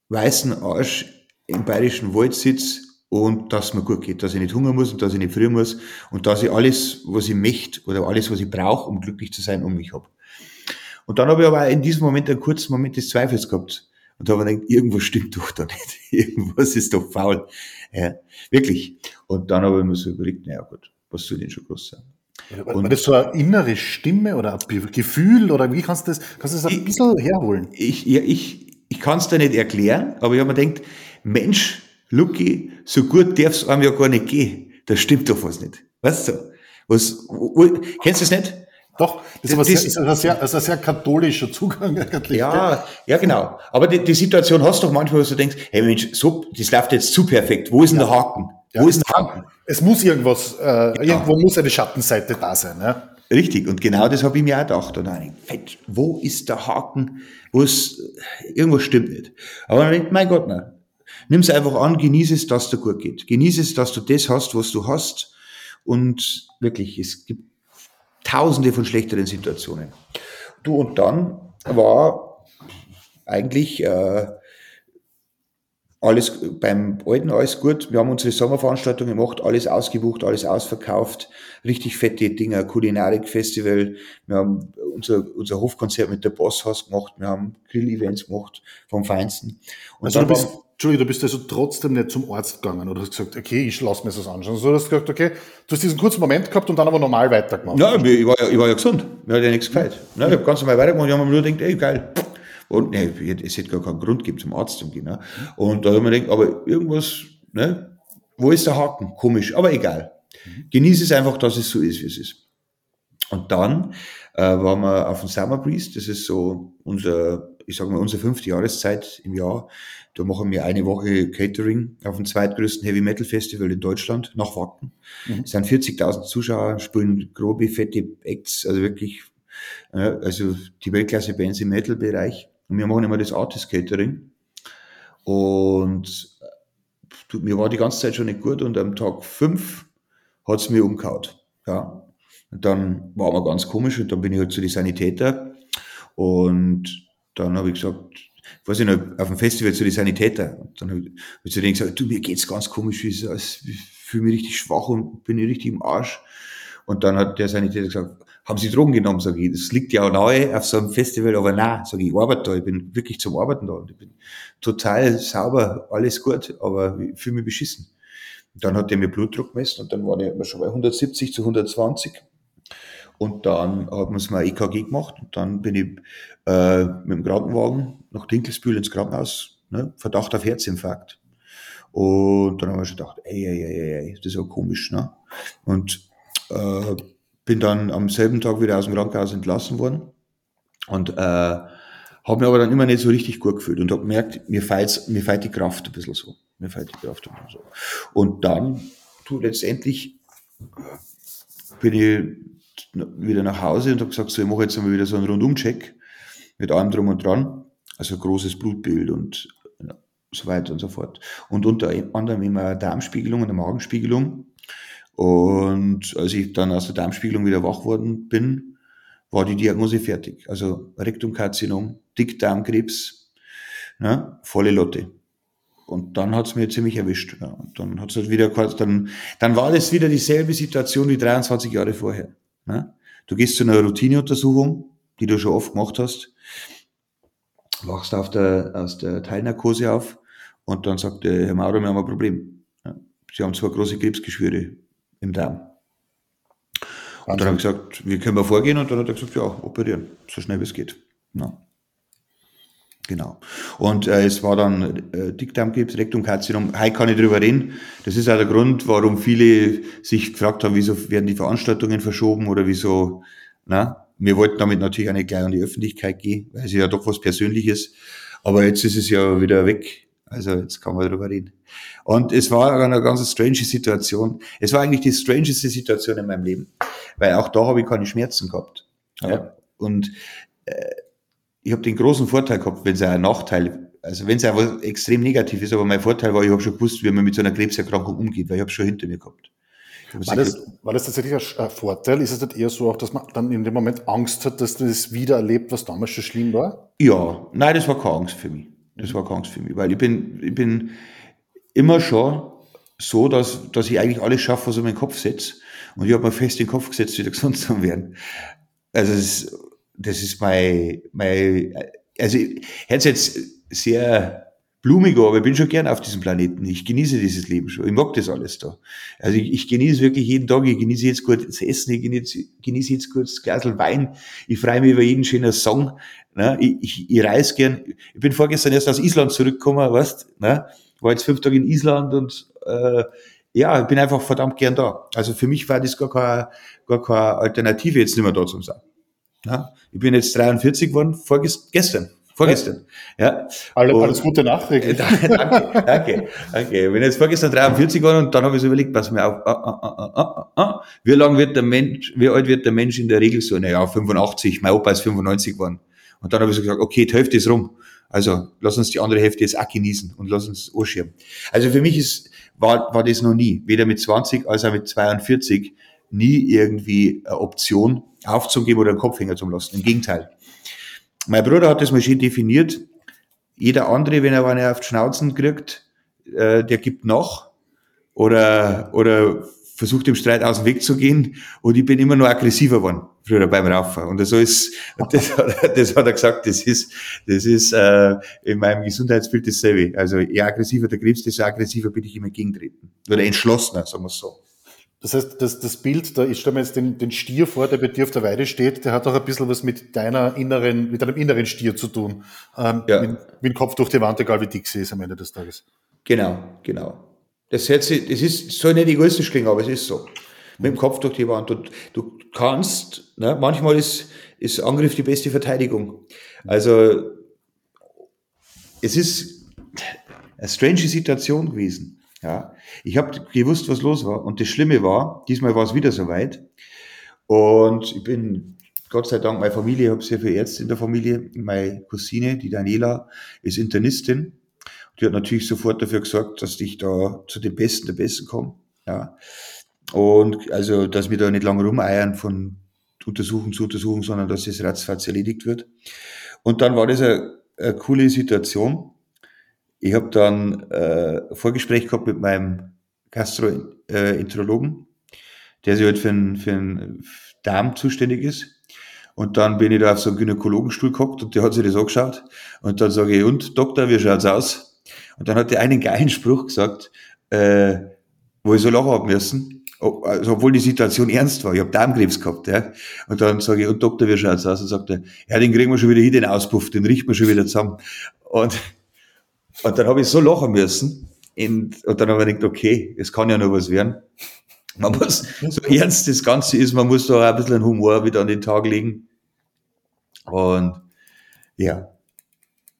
weißen Arsch im bayerischen Wald sitze und dass mir gut geht, dass ich nicht hungern muss und dass ich nicht frieren muss und dass ich alles, was ich möchte oder alles, was ich brauche, um glücklich zu sein, um mich habe. Und dann habe ich aber in diesem Moment einen kurzen Moment des Zweifels gehabt. Und habe ich gedacht, irgendwas stimmt doch da nicht. irgendwas ist doch faul. Ja, wirklich. Und dann habe ich mir so überlegt, naja gut, was soll denn schon groß sein? Und war das so eine innere Stimme oder ein Gefühl oder wie kannst du das, kannst du das ein bisschen herholen? Ich, ja, ich, ich kann es dir nicht erklären, aber ich habe mir gedacht, Mensch, Lucky, so gut darf es einem ja gar nicht gehen. Da stimmt doch was nicht. Weißt du? Was, kennst du das nicht? Doch, das, das, ist, sehr, ist, sehr, das ist ein sehr katholischer Zugang eigentlich. Ja, ja, genau. Aber die, die Situation hast du doch manchmal, wo du denkst, hey Mensch, so, das läuft jetzt zu perfekt. Wo ist denn ja. der Haken? Ja, wo ist der Haken? Es muss irgendwas, äh, ja. irgendwo muss eine Schattenseite da sein. Ja? Richtig, und genau das habe ich mir auch gedacht. Und dann, fett, wo ist der Haken? Wo ist, irgendwas stimmt nicht. Aber dann denkt, mein Gott, nein. Nimm es einfach an, genieße es, dass dir gut geht. Genieße es, dass du das hast, was du hast. Und wirklich, es gibt tausende von schlechteren Situationen. Du, und dann war eigentlich äh, alles beim Alten alles gut. Wir haben unsere Sommerveranstaltung gemacht, alles ausgebucht, alles ausverkauft, richtig fette Dinger, Kulinarik-Festival. Wir haben unser, unser Hofkonzert mit der Bosshaus gemacht, wir haben Grill-Events gemacht vom Feinsten. Und also dann du bist, Entschuldigung, du bist also trotzdem nicht zum Arzt gegangen oder hast gesagt, okay, ich lasse mir das anschauen. So, du hast gesagt, okay, du hast diesen kurzen Moment gehabt und dann aber normal weitergemacht. Ja, ich war ja, ich war ja gesund. Mir hat ja nichts gefällt. Ja, ich habe ganz normal weitergemacht. Ich habe mir nur gedacht, ey, geil. Und ne, es hätte gar keinen Grund gibt zum Arzt zu gehen. Ne? Und da habe ich mir gedacht, aber irgendwas, ne, wo ist der Haken? Komisch, aber egal. Genieße es einfach, dass es so ist, wie es ist. Und dann äh, waren wir auf dem Summer Breeze, das ist so unser, ich sage mal, unsere fünfte Jahreszeit im Jahr. Da machen wir eine Woche Catering auf dem zweitgrößten Heavy Metal Festival in Deutschland, nach Wacken. Mhm. Es sind 40.000 Zuschauer, spielen grobe, fette Acts, also wirklich, äh, also die Weltklasse-Bands im Metal-Bereich. Und wir machen immer das Artist Catering. Und mir war die ganze Zeit schon nicht gut und am Tag fünf hat's mir umgehauen. Ja, und dann war mir ganz komisch und dann bin ich halt zu den Sanitäter und dann habe ich gesagt, weiß ich noch, auf dem Festival zu den Sanitäter. Und dann habe ich zu denen gesagt, du, mir geht's ganz komisch, ich fühle mich richtig schwach und bin richtig im Arsch. Und dann hat der Sanitäter gesagt, haben Sie Drogen genommen? Sag ich, das liegt ja auch nahe auf so einem Festival, aber nein, sag ich, ich arbeite da, ich bin wirklich zum Arbeiten da und ich bin total sauber, alles gut, aber ich fühle mich beschissen. Und dann hat der mir Blutdruck gemessen und dann war der schon bei 170 zu 120. Und dann hat man es mal EKG gemacht und dann bin ich äh, mit dem Krankenwagen nach Dinkelsbühl ins Krankenhaus, ne, Verdacht auf Herzinfarkt. Und dann haben wir schon gedacht, ey, ey, ey, ey, das ist ja komisch, ne? Und äh, bin dann am selben Tag wieder aus dem Krankenhaus entlassen worden und äh, habe mir aber dann immer nicht so richtig gut gefühlt und habe gemerkt, mir fehlt, mir die Kraft ein bisschen so. Mir fehlt die Kraft ein bisschen so. Und dann, du, letztendlich bin ich wieder nach Hause und habe gesagt, so, ich mache jetzt einmal wieder so einen Rundumcheck mit allem drum und dran. Also großes Blutbild und so weiter und so fort. Und unter anderem immer eine Darmspiegelung und eine Magenspiegelung. Und als ich dann aus der Darmspiegelung wieder wach worden bin, war die Diagnose fertig. Also Rektumkarzinom, Dickdarmkrebs, ne, volle Lotte. Und dann hat's mir ziemlich erwischt. Ja. Und dann hat's halt wieder, dann, dann war das wieder dieselbe Situation wie 23 Jahre vorher. Ne? Du gehst zu einer Routineuntersuchung, die du schon oft gemacht hast, wachst auf der, aus der Teilnarkose auf und dann sagt der Herr Maurer, wir haben ein Problem. Sie haben zwar große Krebsgeschwüre im Darm. Und dann habe ich gesagt, wie können wir vorgehen? Und dann hat er gesagt, ja, operieren, so schnell wie es geht. Ja. Genau. Und äh, es war dann äh, Dickdarmkrebs, Rektumkarzinom. Heute kann ich drüber reden. Das ist auch der Grund, warum viele sich gefragt haben, wieso werden die Veranstaltungen verschoben oder wieso, na, wir wollten damit natürlich auch nicht gleich an die Öffentlichkeit gehen, weil es ja doch was Persönliches. Aber jetzt ist es ja wieder weg. Also jetzt kann man darüber reden. Und es war eine ganz strange Situation. Es war eigentlich die strangeste Situation in meinem Leben, weil auch da habe ich keine Schmerzen gehabt. Ja. Und äh, ich habe den großen Vorteil gehabt, wenn es ein Nachteil, also wenn es einfach extrem negativ ist, aber mein Vorteil war, ich habe schon gewusst, wie man mit so einer Krebserkrankung umgeht, weil ich habe schon hinter mir gehabt. War das, war das tatsächlich ein Vorteil? Ist es nicht eher so auch, dass man dann in dem Moment Angst hat, dass das wieder erlebt, was damals schon schlimm war? Ja, nein, das war keine Angst für mich. Das war Angst für mich, weil ich bin, ich bin immer schon so, dass, dass ich eigentlich alles schaffe, was ich in meinen Kopf setze. Und ich habe mir fest in den Kopf gesetzt, wieder gesund zu werden. Also das ist, das ist mein, mein, also ich hätte jetzt sehr blumig, aber ich bin schon gern auf diesem Planeten. Ich genieße dieses Leben schon. Ich mag das alles da. Also ich, ich genieße wirklich jeden Tag. Ich genieße jetzt gut das Essen. Ich genieße, genieße jetzt gut das Glas Wein. Ich freue mich über jeden schönen Song. Ne? Ich, ich, ich reise gern. Ich bin vorgestern erst aus Island zurückgekommen, weißt, ne? War jetzt fünf Tage in Island und, äh, ja, ich bin einfach verdammt gern da. Also für mich war das gar keine, gar keine Alternative jetzt nicht mehr da zum sein. Ja? Ich bin jetzt 43 geworden, vorgestern. Vorgestern. Ja. Alles, alles Gute nachträglich. danke, danke, danke. Ich bin jetzt vorgestern 43 geworden und dann habe ich so überlegt, pass mir auf, ah, ah, ah, ah, wie lang wird der Mensch, wie alt wird der Mensch in der Regel so? Naja, 85, mein Opa ist 95 geworden. Und dann habe ich so gesagt, okay, die Hälfte ist rum. Also lass uns die andere Hälfte jetzt auch genießen und lass uns anschirmen. Also für mich ist, war, war das noch nie, weder mit 20 als auch mit 42, nie irgendwie eine Option aufzugeben oder einen Kopfhänger zu lassen. Im Gegenteil. Mein Bruder hat das mal schön definiert. Jeder andere, wenn er eine auf die Schnauzen kriegt, äh, der gibt nach oder, oder versucht dem Streit aus dem Weg zu gehen und ich bin immer nur aggressiver geworden früher beim Raufen. Und so ist, das hat, das hat er gesagt, das ist, das ist äh, in meinem Gesundheitsbild dasselbe. Also je aggressiver der Krebs, desto aggressiver bin ich immer gegentreten. Oder entschlossener, sagen wir es so. Das heißt, das, das Bild, da ich stelle mir jetzt den, den Stier vor, der bei dir auf der Weide steht, der hat auch ein bisschen was mit deiner inneren, mit deinem inneren Stier zu tun. Ähm, ja. Wie, wie ein Kopf durch die Wand, egal wie dick sie ist am Ende des Tages. Genau, genau. Das, sich, das ist, soll nicht egoistisch klingen, aber es ist so. Mit dem Kopf durch die Wand. Und du kannst, ne, manchmal ist, ist Angriff die beste Verteidigung. Also, es ist eine strange Situation gewesen. Ja, ich habe gewusst, was los war. Und das Schlimme war, diesmal war es wieder soweit. Und ich bin, Gott sei Dank, meine Familie, ich habe sehr viele Ärzte in der Familie. Meine Cousine, die Daniela, ist Internistin. Die hat natürlich sofort dafür gesorgt, dass ich da zu den Besten der Besten komme. Ja. Und also, dass wir da nicht lange rumeiern von Untersuchung zu Untersuchung, sondern dass das ratzfatz erledigt wird. Und dann war das eine, eine coole Situation ich habe dann äh, ein Vorgespräch gehabt mit meinem Gastroenterologen, der sich halt für einen, für einen Darm zuständig ist. Und dann bin ich da auf so einen Gynäkologenstuhl gehockt und der hat sich das angeschaut. Und dann sage ich, und Doktor, wie schaut's aus? Und dann hat er einen geilen Spruch gesagt, äh, wo ich so lachen hab müssen, also obwohl die Situation ernst war. Ich habe Darmkrebs gehabt. Ja. Und dann sage ich, und Doktor, wie schaut's aus? Und sagt er, ja, den kriegen wir schon wieder hin, den Auspuff, den richten wir schon wieder zusammen. Und und dann habe ich so lachen müssen. Und, und dann habe ich gedacht, okay, es kann ja noch was werden. Man muss, so ernst das Ganze ist, man muss da auch ein bisschen Humor wieder an den Tag legen. Und ja.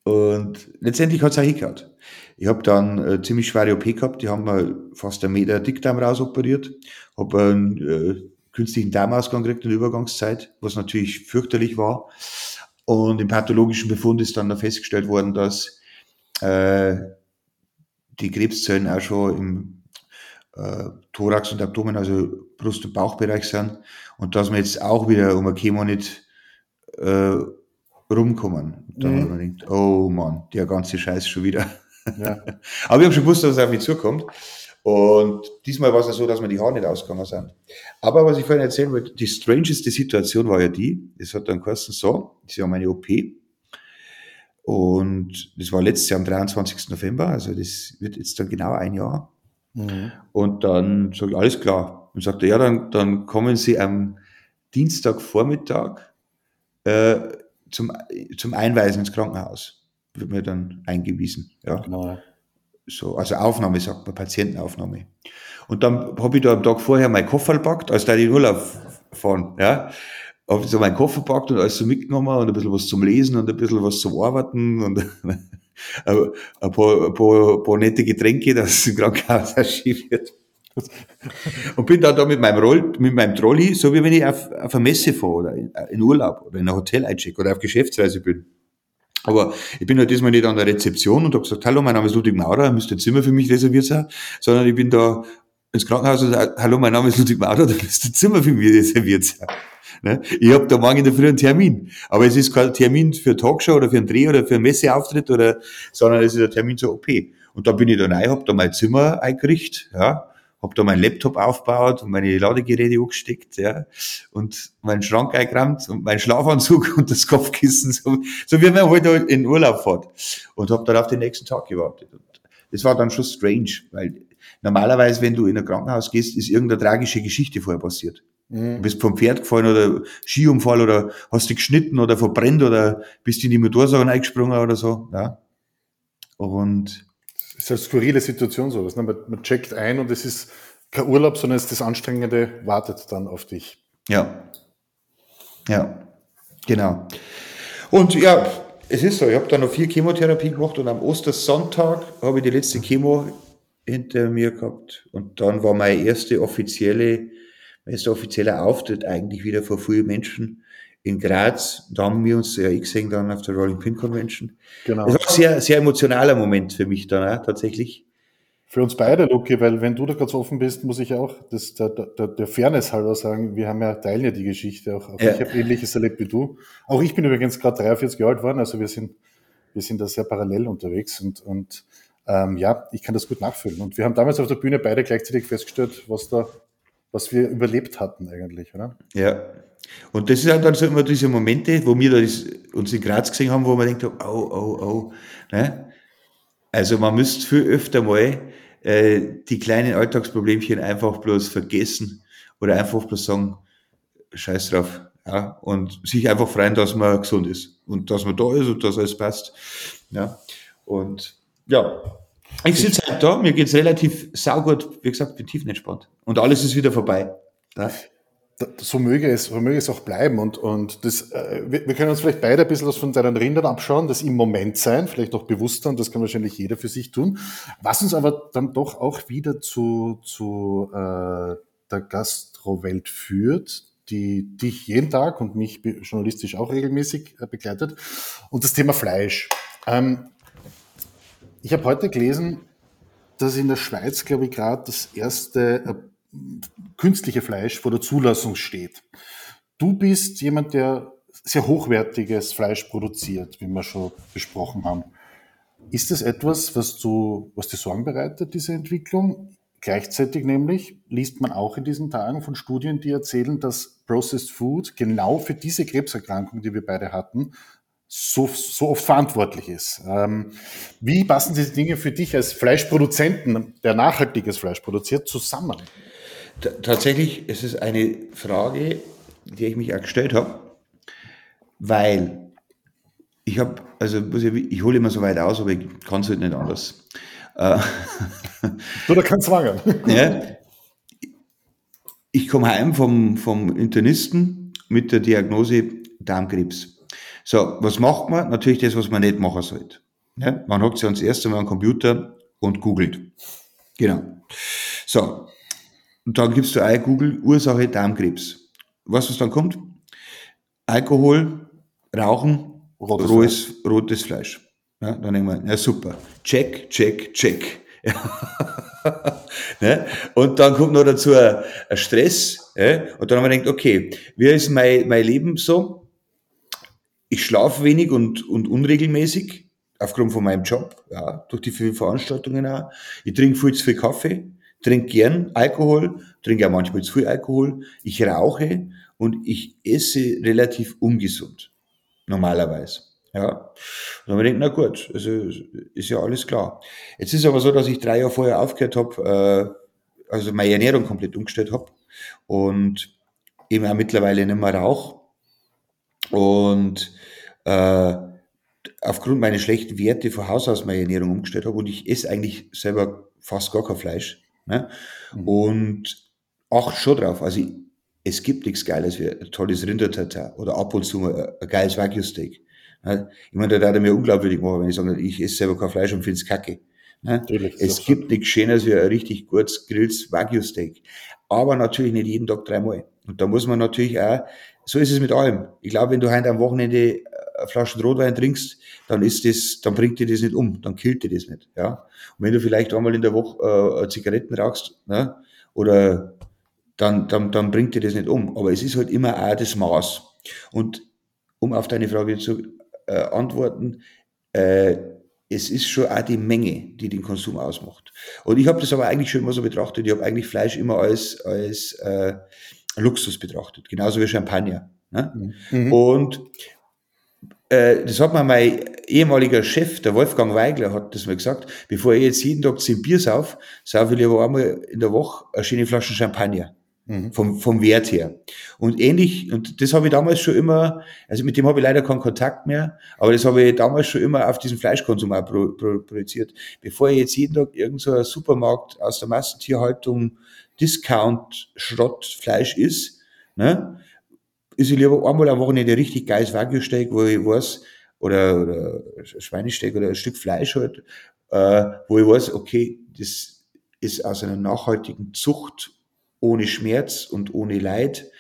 Und letztendlich hat es auch hingehört. Ich habe dann eine ziemlich schwere OP gehabt, die haben mir fast einen Meter Dickdarm rausoperiert, habe einen äh, künstlichen Darmausgang gekriegt in der Übergangszeit, was natürlich fürchterlich war. Und im pathologischen Befund ist dann festgestellt worden, dass äh, die Krebszellen auch schon im äh, Thorax und Abdomen, also Brust- und Bauchbereich sind und dass wir jetzt auch wieder um ein Chemo nicht äh, rumkommen. Dann mhm. man denkt, oh Mann, der ganze Scheiß schon wieder. Ja. Aber ich habe schon gewusst, dass es auf mich zukommt. Und diesmal war es ja so, dass mir die Haare nicht ausgegangen sind. Aber was ich vorhin erzählen wollte, die strangeste Situation war ja die, es hat dann geheißen, so, ist ja meine OP. Und das war letztes Jahr am 23. November, also das wird jetzt dann genau ein Jahr. Mhm. Und dann sage ich, alles klar. Und sagte, ja, dann, dann kommen Sie am Dienstagvormittag äh, zum, zum Einweisen ins Krankenhaus. Wird mir dann eingewiesen. Ja. Genau. So, also Aufnahme, sagt man, Patientenaufnahme. Und dann habe ich da am Tag vorher meinen Koffer gepackt, als da in den Urlaub fahren. Ja. habe so meinen Koffer gepackt und alles so mitgenommen und ein bisschen was zum Lesen und ein bisschen was zum Arbeiten und ein paar, ein paar, ein paar nette Getränke, dass es im Krankenhaus schief wird. Und bin dann da mit meinem Roll, mit meinem Trolley, so wie wenn ich auf, auf eine Messe fahre oder in, in Urlaub oder in ein Hotel einchecke oder auf Geschäftsreise bin. Aber ich bin halt diesmal nicht an der Rezeption und habe gesagt, hallo, mein Name ist Ludwig Maurer, müsste ein Zimmer für mich reserviert sein, sondern ich bin da ins Krankenhaus und sage, hallo, mein Name ist Ludwig Maurer, da müsste ein Zimmer für mich reserviert sein. Ne? Ich habe da morgen in der Früh einen Termin. Aber es ist kein Termin für Talkshow oder für einen Dreh oder für einen Messeauftritt oder, sondern es ist ein Termin zur OP. Und da bin ich dann rein, habe da mein Zimmer eingerichtet, ja, habe da meinen Laptop aufgebaut und meine Ladegeräte angesteckt, ja, und meinen Schrank eingerammt und meinen Schlafanzug und das Kopfkissen, so, so wie man heute halt in Urlaub fährt. Und habe dann auf den nächsten Tag gewartet. Und das war dann schon strange, weil normalerweise, wenn du in ein Krankenhaus gehst, ist irgendeine tragische Geschichte vorher passiert. Mhm. Du bist vom Pferd gefallen oder Skiunfall oder hast dich geschnitten oder verbrennt oder bist in die Motorsäure eingesprungen oder so. Ja. Und ist eine skurrile Situation sowas. Ne? Man, man checkt ein und es ist kein Urlaub, sondern es ist das Anstrengende wartet dann auf dich. Ja. Ja, genau. Und ja, es ist so, ich habe dann noch vier Chemotherapien gemacht und am Ostersonntag habe ich die letzte Chemo hinter mir gehabt. Und dann war meine erste offizielle ist der offizielle Auftritt eigentlich wieder vor vielen Menschen in Graz. Da haben wir uns ja eh gesehen dann auf der Rolling Pin Convention. Genau. Das war ein sehr, sehr emotionaler Moment für mich dann auch, tatsächlich. Für uns beide, Luki, weil wenn du da ganz offen bist, muss ich auch das, der, der, der Fairness halber sagen, wir haben ja, teilen ja die Geschichte auch. auch ja. Ich habe ähnliches erlebt wie du. Auch ich bin übrigens gerade 43 Jahre alt geworden, also wir sind, wir sind da sehr parallel unterwegs und, und ähm, ja, ich kann das gut nachfühlen. Und wir haben damals auf der Bühne beide gleichzeitig festgestellt, was da was wir überlebt hatten eigentlich, oder? Ja. Und das ist halt dann so immer diese Momente, wo wir da das, uns in Graz gesehen haben, wo man denkt, oh, oh, oh. Ne? Also man müsste viel öfter mal äh, die kleinen Alltagsproblemchen einfach bloß vergessen oder einfach bloß sagen, scheiß drauf. Ja, und sich einfach freuen, dass man gesund ist und dass man da ist und dass alles passt. Ja, und ja, ich sitze halt da, mir geht's relativ saugut, wie gesagt, bin tiefenentspannt. Und alles ist wieder vorbei. Ja? So möge es, so möge es auch bleiben. Und, und das, äh, wir, wir, können uns vielleicht beide ein bisschen was von deinen Rindern abschauen, das im Moment sein, vielleicht noch bewusster, und das kann wahrscheinlich jeder für sich tun. Was uns aber dann doch auch wieder zu, zu äh, der Gastrowelt führt, die dich jeden Tag und mich journalistisch auch regelmäßig äh, begleitet. Und das Thema Fleisch. Ähm, ich habe heute gelesen, dass in der Schweiz, glaube ich, gerade das erste äh, künstliche Fleisch vor der Zulassung steht. Du bist jemand, der sehr hochwertiges Fleisch produziert, wie wir schon besprochen haben. Ist das etwas, was, du, was dir Sorgen bereitet, diese Entwicklung? Gleichzeitig nämlich liest man auch in diesen Tagen von Studien, die erzählen, dass Processed Food genau für diese Krebserkrankung, die wir beide hatten, so, so oft verantwortlich ist. Ähm, wie passen diese Dinge für dich als Fleischproduzenten, der nachhaltiges Fleisch produziert, zusammen? T tatsächlich ist es eine Frage, die ich mich auch gestellt habe, weil ich habe, also ich, ich hole immer so weit aus, aber ich kann es halt nicht anders. Äh, Oder kann zwangern. ja, ich komme heim vom, vom Internisten mit der Diagnose Darmkrebs. So, was macht man? Natürlich das, was man nicht machen sollte. Ja? Man hockt sich ans erste Mal am Computer und googelt. Genau. So, und dann gibst du ein Google Ursache Darmkrebs. Was was dann kommt? Alkohol, Rauchen, rotes, rohes, Fleisch. rotes Fleisch. Ja, dann denken wir, ja super, check, check, check. ne? Und dann kommt noch dazu ein, ein Stress. Ja? Und dann haben wir gedacht, okay, wie ist mein, mein Leben so? Ich schlafe wenig und, und unregelmäßig, aufgrund von meinem Job, ja, durch die vielen Veranstaltungen auch. Ich trinke viel zu viel Kaffee, trinke gern Alkohol, trinke auch manchmal zu viel Alkohol. Ich rauche und ich esse relativ ungesund, normalerweise. Ja. Und dann habe ich na gut, also ist ja alles klar. Jetzt ist aber so, dass ich drei Jahre vorher aufgehört habe, äh, also meine Ernährung komplett umgestellt habe und eben auch mittlerweile nicht mehr rauche und äh, aufgrund meiner schlechten Werte von Haus aus meine Ernährung umgestellt habe und ich esse eigentlich selber fast gar kein Fleisch. Ne? Mhm. Und achte schon drauf. Also ich, es gibt nichts Geiles wie ein tolles Rindertata oder ab und zu mal ein geiles Wagyu-Steak. Ich meine, da er mir unglaubwürdig machen, wenn ich sage, ich esse selber kein Fleisch und finde es kacke. Es gibt nichts Schöneres wie ein richtig gutes grilltes Wagyu-Steak. Aber natürlich nicht jeden Tag dreimal. Und da muss man natürlich auch, so ist es mit allem. Ich glaube, wenn du heute am Wochenende eine Flasche Rotwein trinkst, dann ist das, dann bringt dir das nicht um, dann killt dir das nicht, ja. Und wenn du vielleicht einmal in der Woche äh, Zigaretten rauchst, ne, oder dann, dann, dann bringt dir das nicht um. Aber es ist halt immer auch das Maß. Und um auf deine Frage zu äh, antworten, äh, es ist schon auch die Menge, die den Konsum ausmacht. Und ich habe das aber eigentlich schon immer so betrachtet. Ich habe eigentlich Fleisch immer als, als äh, Luxus betrachtet, genauso wie Champagner. Ne? Mhm. Und äh, das hat mir mein ehemaliger Chef, der Wolfgang Weigler, hat das mal gesagt, bevor ich jetzt jeden Tag zehn Bier sauf, sauf ich lieber einmal in der Woche eine schöne Flasche Champagner. Mhm. Vom, vom Wert her. Und ähnlich, und das habe ich damals schon immer, also mit dem habe ich leider keinen Kontakt mehr, aber das habe ich damals schon immer auf diesen Fleischkonsum auch pro, pro, projiziert. Bevor ich jetzt jeden Tag irgend so Supermarkt aus der Massentierhaltung Discount Schrottfleisch ist, ne, ist ich lieber einmal am Wochenende richtig geiles Wagyu-Steak, wo ich weiß, oder, oder Schweinesteak oder ein Stück Fleisch halt, äh, wo ich weiß, okay, das ist aus einer nachhaltigen Zucht ohne Schmerz und ohne Leid,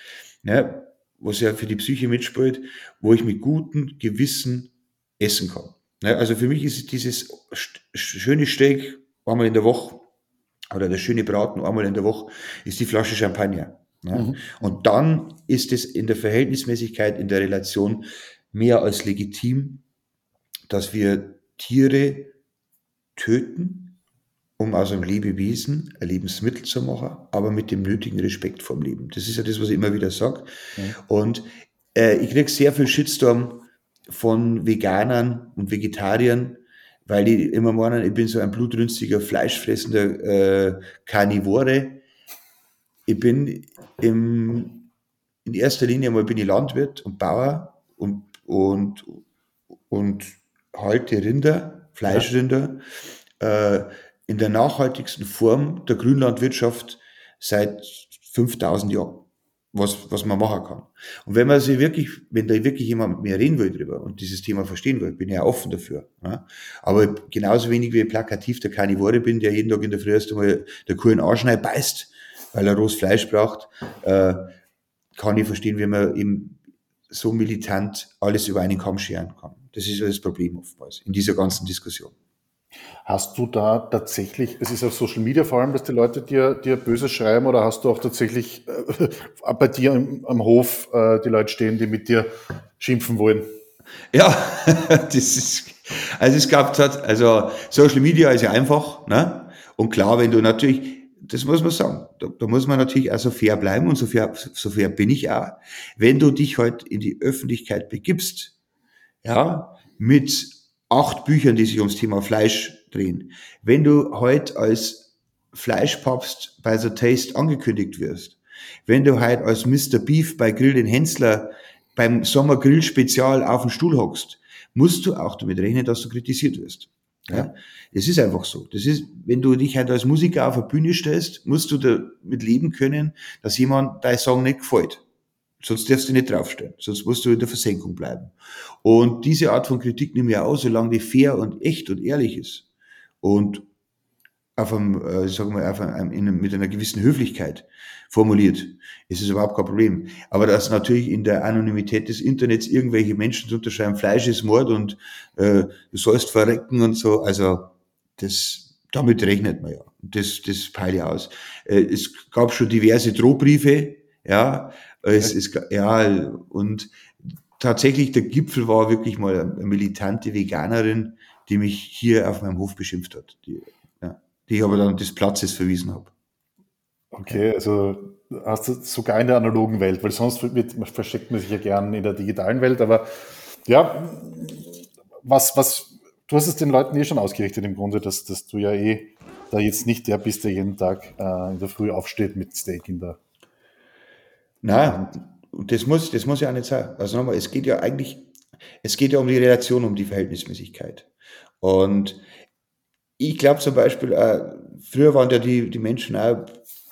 ne, was ja für die Psyche mitspielt, wo ich mit gutem Gewissen essen kann. Ne, also für mich ist dieses schöne Steak einmal in der Woche oder der schöne Braten einmal in der Woche ist die Flasche Champagner. Ne? Mhm. Und dann ist es in der Verhältnismäßigkeit, in der Relation mehr als legitim, dass wir Tiere töten, um aus einem Lebewesen ein Lebensmittel zu machen, aber mit dem nötigen Respekt vom Leben. Das ist ja das, was ich immer wieder sage. Ja. Und äh, ich kriege sehr viel Shitstorm von Veganern und Vegetariern, weil die immer meinen, ich bin so ein blutrünstiger, fleischfressender äh, Karnivore. Ich bin im, in erster Linie mal bin ich Landwirt und Bauer und, und, und halte Rinder, Fleischrinder. Ja. Äh, in der nachhaltigsten Form der Grünlandwirtschaft seit 5000 Jahren, was, was man machen kann. Und wenn man sich wirklich, wenn da wirklich jemand mit mir reden will drüber und dieses Thema verstehen will, bin ich ja offen dafür. Ja? Aber genauso wenig wie plakativ der Karnivore bin, der jeden Tag in der Früh erst einmal der Kuh in Arschnei beißt, weil er rohes Fleisch braucht, äh, kann ich verstehen, wie man eben so militant alles über einen Kamm scheren kann. Das ist das Problem oftmals in dieser ganzen Diskussion. Hast du da tatsächlich, es ist auf Social Media vor allem, dass die Leute dir, dir böse schreiben oder hast du auch tatsächlich äh, bei dir im, am Hof äh, die Leute stehen, die mit dir schimpfen wollen? Ja, das ist, also es gab also Social Media ist ja einfach, ne? Und klar, wenn du natürlich, das muss man sagen, da, da muss man natürlich auch so fair bleiben und so fair, so fair bin ich auch. Wenn du dich halt in die Öffentlichkeit begibst, ja, mit acht Büchern, die sich ums Thema Fleisch drehen. Wenn du heute als Fleischpapst bei The Taste angekündigt wirst, wenn du heute als Mr. Beef bei Grill den Hensler beim Sommergrill Spezial auf dem Stuhl hockst, musst du auch damit rechnen, dass du kritisiert wirst. Ja, es ist einfach so. Das ist, wenn du dich halt als Musiker auf eine Bühne stellst, musst du damit leben können, dass jemand dein Song nicht gefällt. Sonst darfst du nicht draufstellen. Sonst musst du in der Versenkung bleiben. Und diese Art von Kritik nehme ich auch, solange die fair und echt und ehrlich ist. Und auf einem, äh, sagen wir, auf einem, in, mit einer gewissen Höflichkeit formuliert, ist es überhaupt kein Problem. Aber dass natürlich in der Anonymität des Internets irgendwelche Menschen zu unterschreiben, Fleisch ist Mord und äh, du sollst verrecken und so, also das, damit rechnet man ja. Das, das peile ich aus. Äh, es gab schon diverse Drohbriefe, ja, es ist, ja, und tatsächlich der Gipfel war wirklich mal eine militante Veganerin, die mich hier auf meinem Hof beschimpft hat, die, die ich aber dann des Platzes verwiesen habe. Okay, also hast du sogar in der analogen Welt, weil sonst wird, versteckt man sich ja gern in der digitalen Welt, aber ja, was, was, du hast es den Leuten eh schon ausgerichtet im Grunde, dass, dass du ja eh da jetzt nicht der bist, der jeden Tag äh, in der Früh aufsteht mit Steak in der Nein, das muss, das muss ja auch nicht sein. Also nochmal, es geht ja eigentlich, es geht ja um die Relation, um die Verhältnismäßigkeit. Und ich glaube zum Beispiel, äh, früher waren ja die, die Menschen auch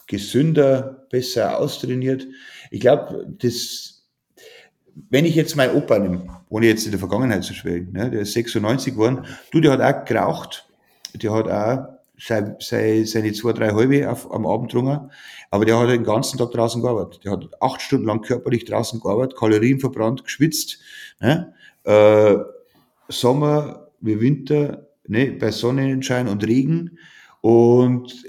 gesünder, besser austrainiert. Ich glaube, das, wenn ich jetzt meinen Opa nehme, ohne jetzt in der Vergangenheit zu schwelgen, ne, der ist 96 geworden, du, der hat auch geraucht, der hat auch seine, seine zwei, drei halbe auf, am Abend drungen, aber der hat den ganzen Tag draußen gearbeitet. Der hat acht Stunden lang körperlich draußen gearbeitet, Kalorien verbrannt, geschwitzt, ne, äh, Sommer wie Winter, ne, bei Sonnenschein und Regen und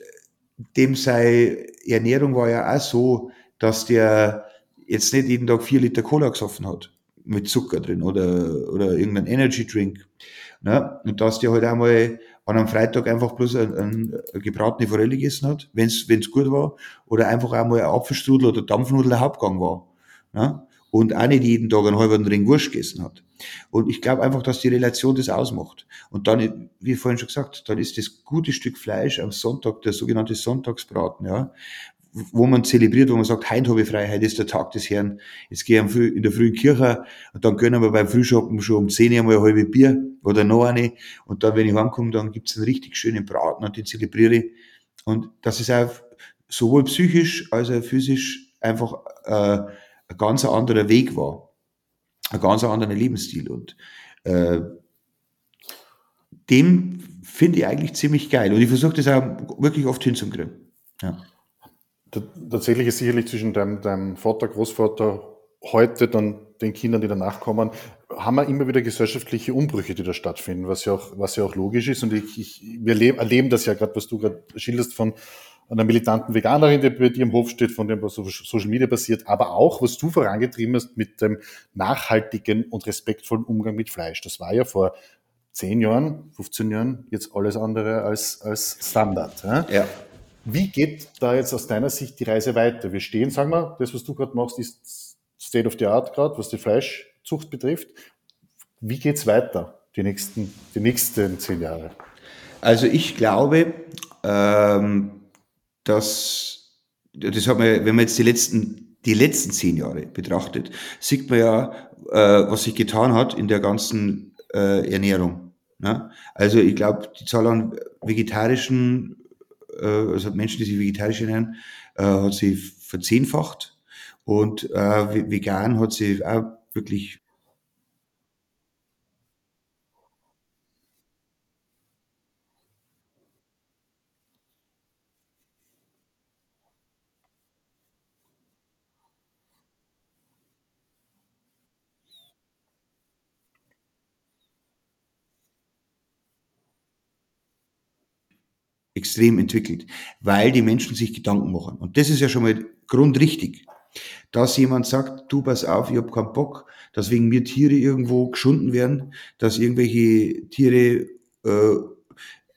dem sei Ernährung war ja auch so, dass der jetzt nicht jeden Tag vier Liter Cola gesoffen hat mit Zucker drin oder, oder irgendein Energy Drink. Ne? Und dass der halt einmal an einem Freitag einfach bloß ein, ein, eine gebratene Forelle gegessen hat, wenn es gut war, oder einfach einmal ein Apfelstrudel oder Dampfnudel der Hauptgang war. Ne? Und auch nicht jeden Tag einen halben Ring Wurst gegessen hat. Und ich glaube einfach, dass die Relation das ausmacht. Und dann, wie vorhin schon gesagt, dann ist das gute Stück Fleisch am Sonntag, der sogenannte Sonntagsbraten, ja, wo man zelebriert, wo man sagt, heute habe ich frei, ist der Tag des Herrn, jetzt gehe ich in der frühen Kirche und dann gönnen wir beim Frühschoppen schon um 10 Uhr mal ein halbes Bier oder noch eine und dann, wenn ich heimkomme, dann gibt's einen richtig schönen Braten und den zelebriere ich. Und das ist auch sowohl psychisch als auch physisch einfach äh, ein ganz anderer Weg war ein ganz anderer Lebensstil. Und äh, dem finde ich eigentlich ziemlich geil. Und ich versuche das auch wirklich oft hinzukriegen. Ja. Tatsächlich ist sicherlich zwischen deinem, deinem Vater, Großvater, heute dann den Kindern, die danach kommen, haben wir immer wieder gesellschaftliche Umbrüche, die da stattfinden, was ja auch, was ja auch logisch ist. Und ich, ich, wir erleben das ja gerade, was du gerade schilderst von einer militanten Veganerin, die bei dir im Hof steht, von dem, was Social Media passiert, aber auch, was du vorangetrieben hast mit dem nachhaltigen und respektvollen Umgang mit Fleisch. Das war ja vor 10 Jahren, 15 Jahren jetzt alles andere als, als Standard. Ja? ja. Wie geht da jetzt aus deiner Sicht die Reise weiter? Wir stehen, sagen wir, das, was du gerade machst, ist State of the Art gerade, was die Fleischzucht betrifft. Wie geht's weiter, die nächsten, die nächsten zehn Jahre? Also ich glaube, ähm, dass, das hat man, wenn man jetzt die letzten, die letzten zehn Jahre betrachtet, sieht man ja, äh, was sich getan hat in der ganzen äh, Ernährung. Ne? Also ich glaube, die Zahl an vegetarischen, äh, also Menschen, die sich vegetarisch ernähren, äh, hat sich verzehnfacht und äh, vegan hat sich auch wirklich extrem entwickelt, weil die Menschen sich Gedanken machen. Und das ist ja schon mal grundrichtig. Dass jemand sagt, du pass auf, ich hab keinen Bock, dass wegen mir Tiere irgendwo geschunden werden, dass irgendwelche Tiere äh,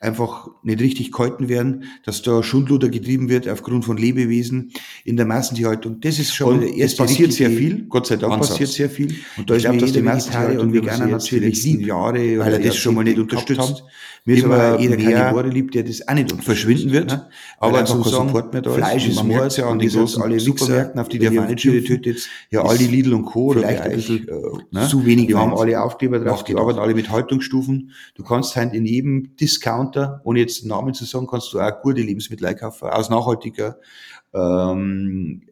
einfach nicht richtig gehalten werden, dass da Schundluder getrieben wird aufgrund von Lebewesen in der Massentierhaltung. Das ist schon und der erste passiert sehr viel. Gott sei Dank Ansatz. passiert sehr viel. Und da ich ist glaube, dass die Massentierhaltung und Veganer natürlich lieb, Jahre weil er das schon mal nicht unterstützt. Haben. Mir ist aber jeder Karnivore lieb, der das auch nicht verschwinden wird. Ne? Aber zum sagen, mehr da Fleisch ist Mord, ja, und die großen alle Supermärkten, auf die der Tiere tötet, ja, all die Lidl und Co. Vielleicht ein bisschen äh, ne? zu wenig. Die haben alle Aufkleber drauf, die arbeiten alle mit Haltungsstufen. Du kannst halt in jedem Discounter, ohne jetzt Namen zu sagen, kannst du auch gute Lebensmittel einkaufen, aus nachhaltiger ähm,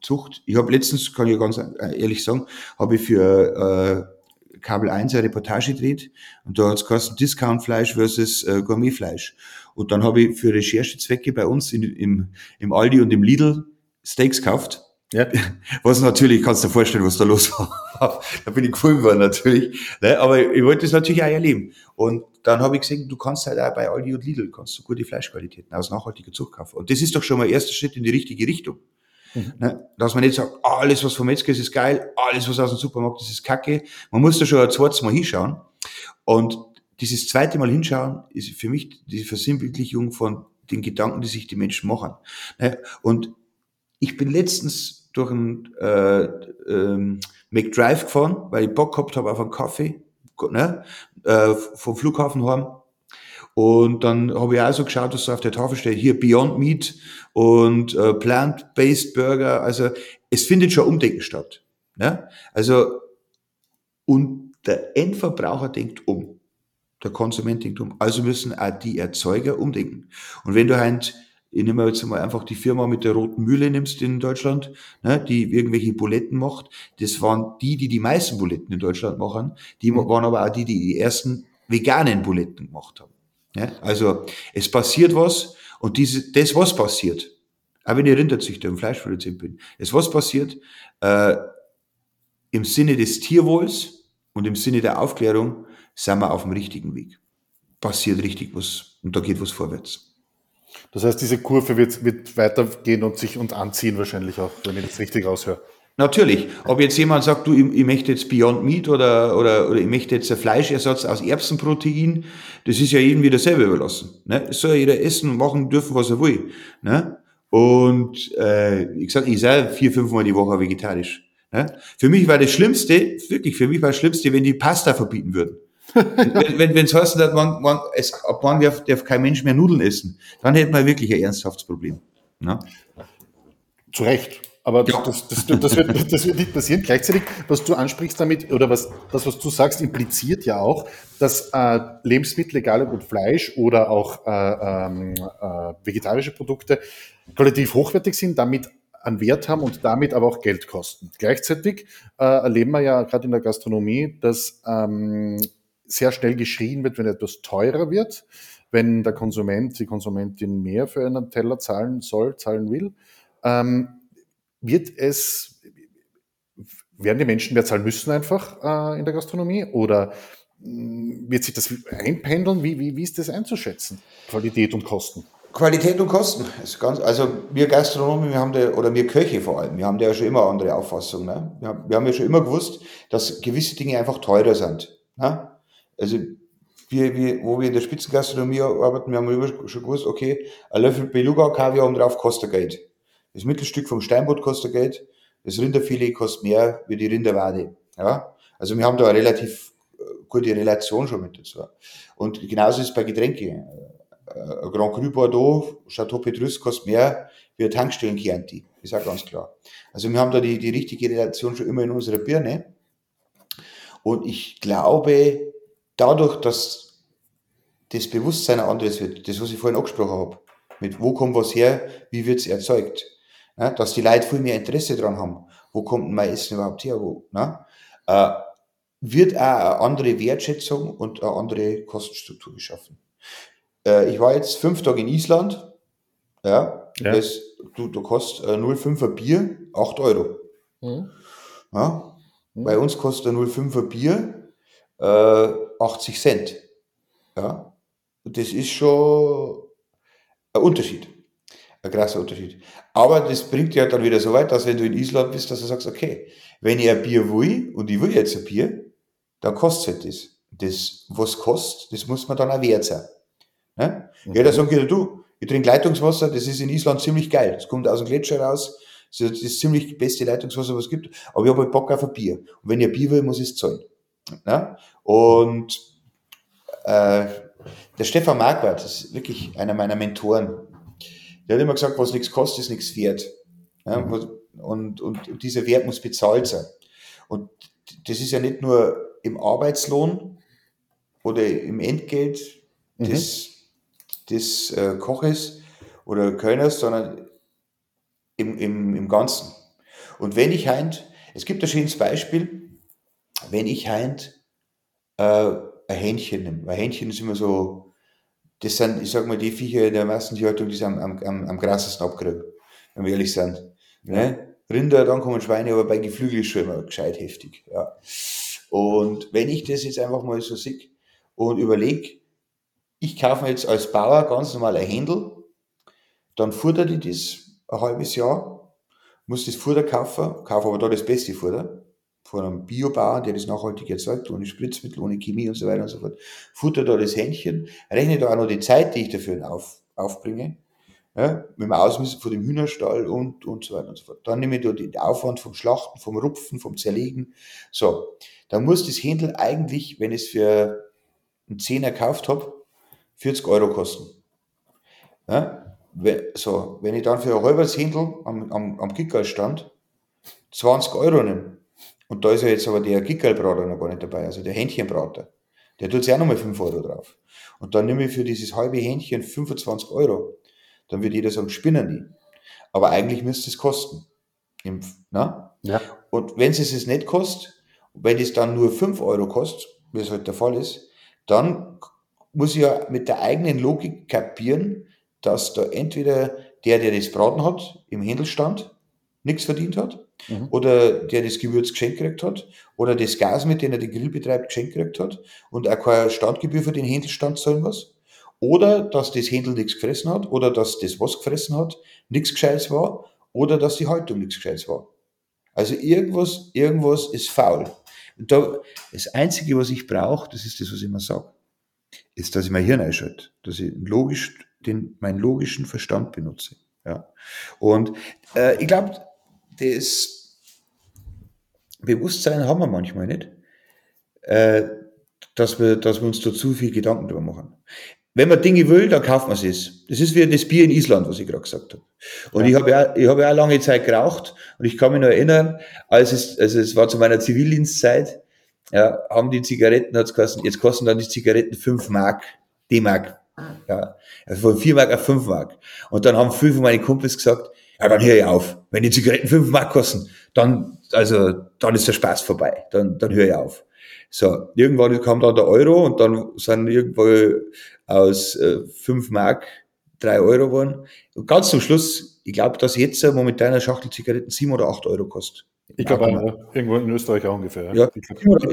Zucht. Ich habe letztens, kann ich ganz ehrlich sagen, habe ich für äh, Kabel 1 eine Reportage gedreht und da hat es Discount-Fleisch versus äh, Gourmet-Fleisch. Und dann habe ich für Recherchezwecke bei uns in, im, im Aldi und im Lidl Steaks gekauft ja. Was natürlich, kannst du dir vorstellen, was da los war. da bin ich gefilmt worden natürlich. Ne? Aber ich wollte es natürlich auch erleben. Und dann habe ich gesehen, du kannst halt auch bei Aldi und Lidl kannst du gute Fleischqualitäten aus nachhaltiger Zucht kaufen. Und das ist doch schon mal ein erster Schritt in die richtige Richtung. Mhm. Ne? Dass man nicht sagt, alles, was vom Metzger ist, ist geil, alles, was aus dem Supermarkt ist, ist kacke. Man muss da schon ein zweites Mal hinschauen. Und dieses zweite Mal hinschauen ist für mich die Versinnbildlichung von den Gedanken, die sich die Menschen machen. Ne? Und ich bin letztens durch einen äh, ähm, McDrive gefahren, weil ich Bock gehabt habe auf einen Kaffee, ne, äh, vom Flughafen heim. Und dann habe ich auch so geschaut, dass so auf der Tafel steht, hier Beyond Meat und äh, Plant-Based Burger. Also es findet schon Umdenken statt. Ne? Also, und der Endverbraucher denkt um. Der Konsument denkt um. Also müssen auch die Erzeuger umdenken. Und wenn du halt ich nehme jetzt mal einfach die Firma mit der roten Mühle nimmst in Deutschland, ne, die irgendwelche Buletten macht. Das waren die, die die meisten Buletten in Deutschland machen. Die mhm. waren aber auch die, die die ersten veganen Buletten gemacht haben. Ja, also es passiert was und diese, das, was passiert, auch wenn ich Rinderzüchter und Fleischproduzent bin, das, was passiert, äh, im Sinne des Tierwohls und im Sinne der Aufklärung sind wir auf dem richtigen Weg. Passiert richtig was und da geht was vorwärts. Das heißt, diese Kurve wird, wird weitergehen und sich und anziehen wahrscheinlich auch, wenn ich das richtig raushöre. Natürlich. Ob jetzt jemand sagt, du, ich, ich möchte jetzt Beyond Meat oder, oder, oder ich möchte jetzt einen Fleischersatz aus Erbsenprotein, das ist ja jedem wieder selber überlassen. Ne? Es soll jeder essen und machen dürfen, was er will. Ne? Und äh, ich sage, ich sei vier, fünfmal die Woche vegetarisch. Ne? Für mich war das Schlimmste, wirklich, für mich war das Schlimmste, wenn die Pasta verbieten würden wenn wenn es heißt, man, man, es, ab wann darf, darf kein Mensch mehr Nudeln essen, dann hätten wir wirklich ein ernsthaftes Problem. Ne? Zu Recht. Aber ja. das, das, das, wird, das wird nicht passieren. Gleichzeitig, was du ansprichst damit, oder was, das, was du sagst, impliziert ja auch, dass äh, Lebensmittel, egal ob Fleisch oder auch äh, ähm, äh, vegetarische Produkte, qualitativ hochwertig sind, damit an Wert haben und damit aber auch Geld kosten. Gleichzeitig äh, erleben wir ja gerade in der Gastronomie, dass ähm, sehr schnell geschrien wird, wenn etwas teurer wird, wenn der Konsument, die Konsumentin mehr für einen Teller zahlen soll, zahlen will. Ähm, wird es, werden die Menschen mehr zahlen müssen einfach äh, in der Gastronomie oder mm, wird sich das einpendeln? Wie, wie, wie ist das einzuschätzen? Qualität und Kosten? Qualität und Kosten ist ganz, also wir Gastronomen, wir haben da, oder wir Köche vor allem, wir haben da ja schon immer andere Auffassung. Ne? Wir, haben, wir haben ja schon immer gewusst, dass gewisse Dinge einfach teurer sind. Ne? Also wir, wir, wo wir in der Spitzengastronomie arbeiten, wir haben immer schon gewusst, okay, ein Löffel Beluga Kaviar oben drauf kostet Geld. Das Mittelstück vom Steinbutt kostet Geld, das Rinderfilet kostet mehr wie die Rinderwade. Ja? Also wir haben da eine relativ äh, gute Relation schon mit dazu. Und genauso ist es bei Getränken. Äh, ein Grand Cru Bordeaux, Chateau Petrus kostet mehr wie ein Tankstellen Chianti. Ist auch ganz klar. Also wir haben da die, die richtige Relation schon immer in unserer Birne. Und ich glaube, dadurch, dass das Bewusstsein ein anderes wird, das, was ich vorhin angesprochen habe, mit wo kommt was her, wie wird es erzeugt, ne? dass die Leute viel mehr Interesse daran haben, wo kommt mein Essen überhaupt her, wo, ne? äh, wird auch eine andere Wertschätzung und eine andere Kostenstruktur geschaffen. Äh, ich war jetzt fünf Tage in Island, ja, ja. Das, du, du kostet äh, 0,5er Bier 8 Euro. Mhm. Ja? Mhm. Bei uns kostet ein 0,5er Bier äh, 80 Cent. Ja, das ist schon ein Unterschied. Ein krasser Unterschied. Aber das bringt ja dann wieder so weit, dass wenn du in Island bist, dass du sagst, okay, wenn ich ein Bier will und ich will jetzt ein Bier, dann kostet halt das. Das, was kostet, das muss man dann auch wert sein. Ne? Mhm. Jeder sagt wieder, du, ich trinke Leitungswasser, das ist in Island ziemlich geil. Das kommt aus dem Gletscher raus, das ist ziemlich das beste Leitungswasser, was es gibt. Aber ich habe halt Bock auf ein Bier. Und wenn ich ein Bier will, muss ich es zahlen. Ne? Und äh, der Stefan Marquardt, das ist wirklich einer meiner Mentoren, der hat immer gesagt, was nichts kostet, ist nichts wert. Ja? Mhm. Und, und, und dieser Wert muss bezahlt sein. Und das ist ja nicht nur im Arbeitslohn oder im Entgelt mhm. des, des äh, Koches oder Kölners, sondern im, im, im Ganzen. Und wenn ich heint, es gibt ein schönes Beispiel, wenn ich heint äh, ein Hähnchen nehme, weil Hähnchen ist immer so, das sind, ich sag mal, die Viecher in der Massentierhaltung, die sie am, am, am, krassesten abkriegen, wenn wir ehrlich sind. Ne? Rinder, dann kommen Schweine, aber bei Geflügel ist schon immer gescheit heftig. Ja. Und wenn ich das jetzt einfach mal so sehe und überlege, ich kaufe mir jetzt als Bauer ganz normal ein Händel, dann futter ich das ein halbes Jahr, muss das Futter kaufen, kaufe aber da das beste Futter, von einem Biobauern, der das nachhaltig erzeugt, ohne Spritzmittel, ohne Chemie und so weiter und so fort, futter da das Hähnchen, rechne da auch noch die Zeit, die ich dafür auf, aufbringe, ja, mit dem Ausmisten von dem Hühnerstall und, und so weiter und so fort. Dann nehme ich da den Aufwand vom Schlachten, vom Rupfen, vom Zerlegen. So, dann muss das Händel eigentlich, wenn ich es für einen Zehner gekauft habe, 40 Euro kosten. Ja, so, wenn ich dann für ein halbes Händel am, am, am Kickerstand 20 Euro nehme, und da ist ja jetzt aber der Gickelbrater noch gar nicht dabei, also der Hähnchenbrater. Der tut ja auch nochmal 5 Euro drauf. Und dann nehme ich für dieses halbe Hähnchen 25 Euro. dann wird jeder sagen, spinnen die. Aber eigentlich müsste es kosten. Im, na? Ja. Und wenn es es nicht kostet, wenn es dann nur 5 Euro kostet, wie es halt der Fall ist, dann muss ich ja mit der eigenen Logik kapieren, dass da entweder der, der das Braten hat, im Händelstand nichts verdient hat, mhm. oder der das Gewürz geschenkt gekriegt hat, oder das Gas, mit dem er den Grill betreibt, geschenkt gekriegt hat und auch keine Standgebühr für den Händelstand zahlen muss, oder dass das Händel nichts gefressen hat, oder dass das, was gefressen hat, nichts Gescheites war, oder dass die Haltung nichts Gescheites war. Also irgendwas, irgendwas ist faul. Und da, das Einzige, was ich brauche, das ist das, was ich immer sage, ist, dass ich mein Hirn einschalte, dass ich logisch den, meinen logischen Verstand benutze. Ja. Und äh, ich glaube, das Bewusstsein haben wir manchmal nicht, äh, dass, wir, dass wir uns da zu viel Gedanken drüber machen. Wenn man Dinge will, dann kauft man es. Das ist wie das Bier in Island, was ich gerade gesagt habe. Und ja. ich habe ja, ich habe ja auch lange Zeit geraucht und ich kann mich noch erinnern, als es, also es war zu meiner Zivildienstzeit, ja, haben die Zigaretten, hat's gekostet, jetzt kosten dann die Zigaretten fünf Mark, D-Mark. Ja, also von vier Mark auf fünf Mark. Und dann haben fünf von meinen Kumpels gesagt, ja, dann höre ich auf. Wenn die Zigaretten fünf Mark kosten, dann, also, dann ist der Spaß vorbei. Dann, dann höre ich auf. So, irgendwann kam dann der Euro und dann sind irgendwo aus äh, 5 Mark drei Euro geworden. Und ganz zum Schluss, ich glaube, dass jetzt momentan eine Schachtel Zigaretten sieben oder acht Euro kostet. Ich glaube, irgendwo in Österreich auch ungefähr. Ja,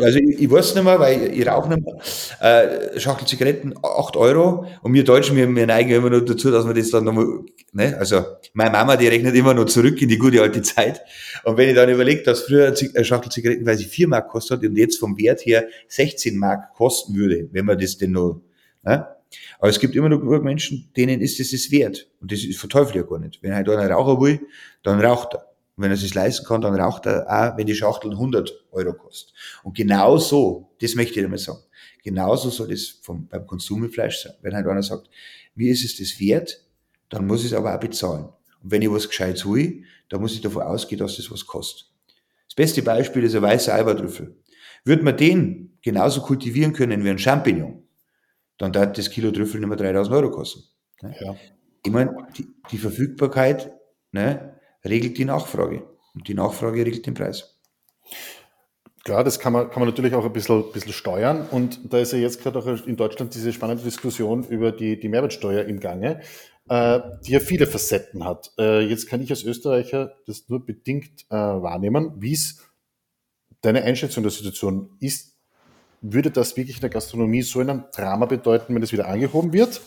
also ich, ich weiß nicht mehr, weil ich, ich rauche nicht mehr. Äh, Schachtel Zigaretten, 8 Euro. Und wir Deutschen, wir, wir neigen immer noch dazu, dass wir das dann nochmal, ne, also meine Mama, die rechnet immer noch zurück in die gute alte Zeit. Und wenn ich dann überlege, dass früher eine Schachtel Zigaretten, weil sie 4 Mark kostet und jetzt vom Wert her 16 Mark kosten würde, wenn man das denn noch, ne? Aber es gibt immer noch genug Menschen, denen ist es das wert. Und das verteufelt ja gar nicht. Wenn halt einer Raucher will, dann raucht er. Und wenn er es leisten kann, dann raucht er auch, wenn die Schachtel 100 Euro kostet. Und genau so, das möchte ich dir mal sagen, genauso soll das vom, beim Konsumfleisch sein. Wenn halt einer sagt, mir ist es das wert, dann muss ich es aber auch bezahlen. Und wenn ich was Gescheites will, dann muss ich davon ausgehen, dass das was kostet. Das beste Beispiel ist ein weißer Eibertrüffel. Würde man den genauso kultivieren können wie ein Champignon, dann darf das Kilo Trüffel nicht mehr 3000 Euro kosten. Ne? Ja. Ich meine, die, die Verfügbarkeit ne, regelt die Nachfrage. Und die Nachfrage regelt den Preis. Klar, das kann man, kann man natürlich auch ein bisschen, bisschen steuern. Und da ist ja jetzt gerade auch in Deutschland diese spannende Diskussion über die, die Mehrwertsteuer im Gange, äh, die ja viele Facetten hat. Äh, jetzt kann ich als Österreicher das nur bedingt äh, wahrnehmen. Wie es deine Einschätzung der Situation ist, würde das wirklich in der Gastronomie so ein Drama bedeuten, wenn es wieder angehoben wird?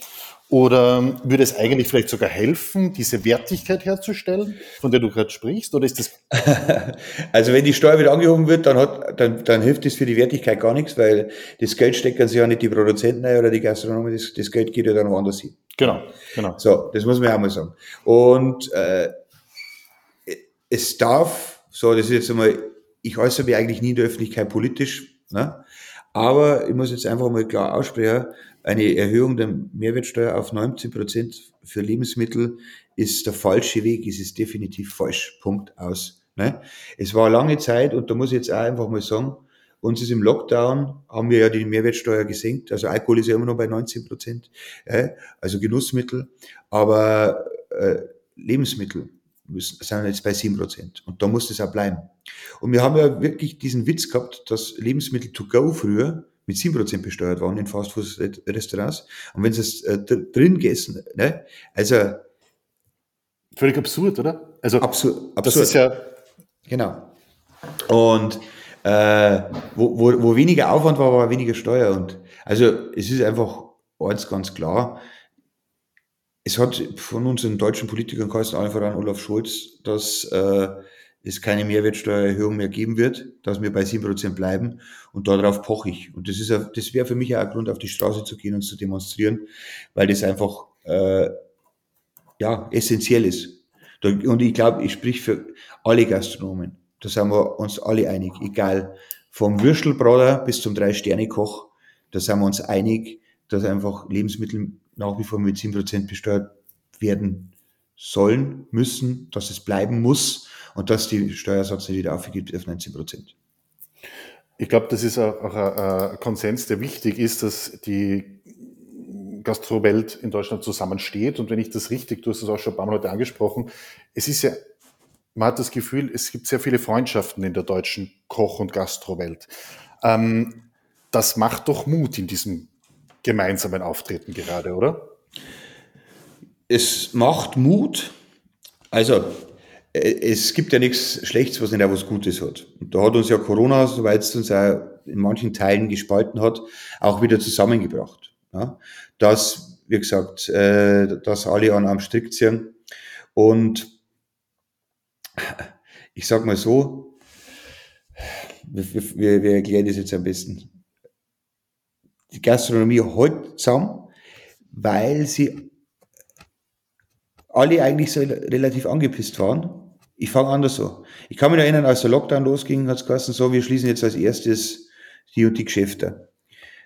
Oder würde es eigentlich vielleicht sogar helfen, diese Wertigkeit herzustellen, von der du gerade sprichst? Oder ist das? Also wenn die Steuer wieder angehoben wird, dann, hat, dann, dann hilft das für die Wertigkeit gar nichts, weil das Geld stecken sich ja nicht die Produzenten ein oder die Gastronomen, das, das Geld geht ja dann woanders hin. Genau, genau. So, das muss man ja auch mal sagen. Und äh, es darf, so, das ist jetzt einmal, ich äußere mich eigentlich nie in der Öffentlichkeit politisch, ne? Aber ich muss jetzt einfach mal klar aussprechen, eine Erhöhung der Mehrwertsteuer auf 19 Prozent für Lebensmittel ist der falsche Weg, es ist definitiv falsch. Punkt aus. Ne? Es war lange Zeit und da muss ich jetzt auch einfach mal sagen, uns ist im Lockdown, haben wir ja die Mehrwertsteuer gesenkt, also Alkohol ist ja immer noch bei 19 Prozent, äh, also Genussmittel, aber äh, Lebensmittel müssen, sind jetzt bei 7 Prozent und da muss das auch bleiben. Und wir haben ja wirklich diesen Witz gehabt, dass Lebensmittel to go früher mit 7% besteuert waren in Fastfood-Restaurants. Und wenn sie es äh, drin gegessen, ne? also. Völlig absurd, oder? Also, absurd. absurd. Das ist ja. Genau. Und äh, wo, wo, wo weniger Aufwand war, war weniger Steuer. Und also es ist einfach eins ganz klar. Es hat von unseren deutschen Politikern geheißen, allen voran Olaf Scholz, dass äh, es keine Mehrwertsteuererhöhung mehr geben wird, dass wir bei 7% bleiben und darauf poche ich. Und das, ist, das wäre für mich auch ein Grund, auf die Straße zu gehen und zu demonstrieren, weil das einfach äh, ja, essentiell ist. Und ich glaube, ich sprich für alle Gastronomen. Da sind wir uns alle einig, egal vom Würstelbrater bis zum Drei-Sterne-Koch, da sind wir uns einig, dass einfach Lebensmittel nach wie vor mit 7% besteuert werden sollen, müssen, dass es bleiben muss und dass die Steuersatz nicht wieder aufgeht auf 19 Prozent. Ich glaube, das ist auch ein Konsens, der wichtig ist, dass die Gastrowelt in Deutschland zusammensteht. Und wenn ich das richtig, du hast es auch schon ein paar Mal heute angesprochen, es ist ja, man hat das Gefühl, es gibt sehr viele Freundschaften in der deutschen Koch- und Gastrowelt. Ähm, das macht doch Mut in diesem gemeinsamen Auftreten gerade, oder? Es macht Mut. Also, äh, es gibt ja nichts Schlechtes, was nicht auch was Gutes hat. Und da hat uns ja Corona, soweit es uns auch in manchen Teilen gespalten hat, auch wieder zusammengebracht. Ja? Dass, wie gesagt, äh, dass alle an einem Strick ziehen. Und ich sag mal so, wir, wir, wir erklären das jetzt am besten die Gastronomie hält zusammen, weil sie alle eigentlich so relativ angepisst waren. Ich fange anders so. Ich kann mich erinnern, als der Lockdown losging, hat es geheißen, so, wir schließen jetzt als erstes die und die Geschäfte.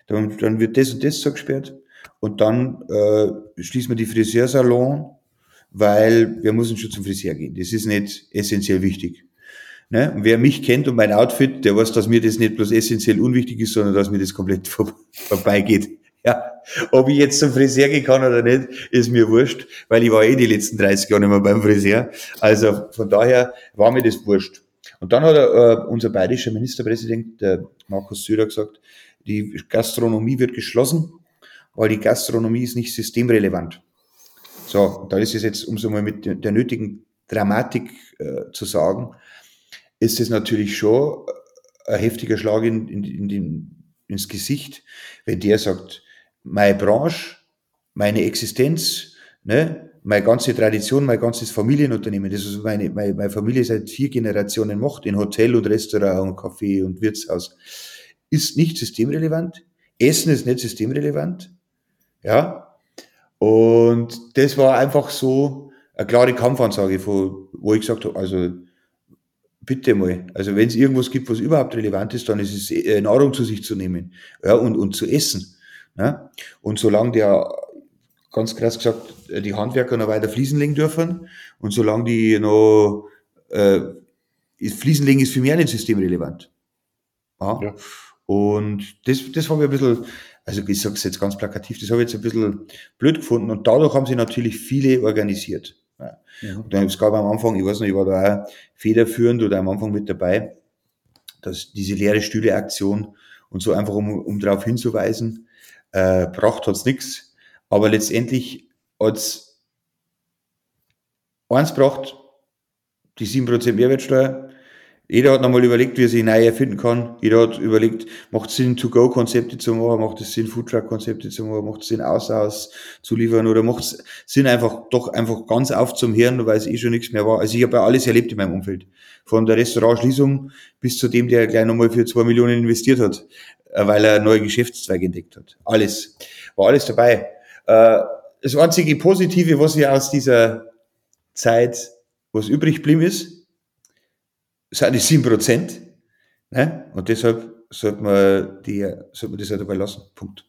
Dann, dann wird das und das so gesperrt. Und dann äh, schließen wir die Friseursalon, weil wir müssen schon zum Friseur gehen. Das ist nicht essentiell wichtig. Ne? Und wer mich kennt und mein Outfit, der weiß, dass mir das nicht bloß essentiell unwichtig ist, sondern dass mir das komplett vor, vorbeigeht. Ja, ob ich jetzt zum Friseur gehen kann oder nicht, ist mir wurscht, weil ich war eh die letzten 30 Jahre nicht mehr beim Friseur. Also von daher war mir das wurscht. Und dann hat er, äh, unser bayerischer Ministerpräsident, der Markus Söder, gesagt, die Gastronomie wird geschlossen, weil die Gastronomie ist nicht systemrelevant. So, da ist es jetzt, um so mal mit der nötigen Dramatik äh, zu sagen, ist es natürlich schon ein heftiger Schlag in, in, in den, ins Gesicht, wenn der sagt, meine Branche, meine Existenz, ne, meine ganze Tradition, mein ganzes Familienunternehmen, das ist meine, meine, meine Familie seit vier Generationen macht, in Hotel und Restaurant und Café und Wirtshaus, ist nicht systemrelevant. Essen ist nicht systemrelevant. Ja. Und das war einfach so eine klare Kampfansage, wo ich gesagt habe, also bitte mal. Also wenn es irgendwas gibt, was überhaupt relevant ist, dann ist es äh, Nahrung zu sich zu nehmen ja, und, und zu essen. Ja? Und solange der, ganz krass gesagt, die Handwerker noch weiter Fliesen legen dürfen und solange die noch, äh, Fliesen legen ist für mich auch nicht systemrelevant. Ja? ja. Und das, das habe ich ein bisschen, also ich sage es jetzt ganz plakativ, das habe ich jetzt ein bisschen blöd gefunden und dadurch haben sich natürlich viele organisiert. Ja. Und dann, es gab am Anfang, ich weiß nicht, ich war da auch federführend oder am Anfang mit dabei, dass diese leere Stühle-Aktion und so einfach, um, um darauf hinzuweisen, äh, braucht hat's nichts. Aber letztendlich hat's eins braucht, die 7% Mehrwertsteuer, jeder hat nochmal überlegt, wie er sich neu erfinden kann. Jeder hat überlegt, macht es Sinn, To-Go-Konzepte zu machen, macht es Sinn, Foodtruck-Konzepte zu machen, macht es Sinn, Außerhaus zu liefern oder macht es Sinn, einfach doch einfach ganz auf zum Hirn, weil es eh schon nichts mehr war. Also ich habe ja alles erlebt in meinem Umfeld. Von der Restaurantschließung bis zu dem, der gleich nochmal für zwei Millionen investiert hat, äh, weil er neue Geschäftszweige entdeckt hat. Alles. War alles dabei. Äh, das einzige Positive, was ich aus dieser Zeit, was übrig geblieben ist, sind die sieben Prozent. Ne? Und deshalb sollte man, die, sollte man das halt dabei lassen. Punkt.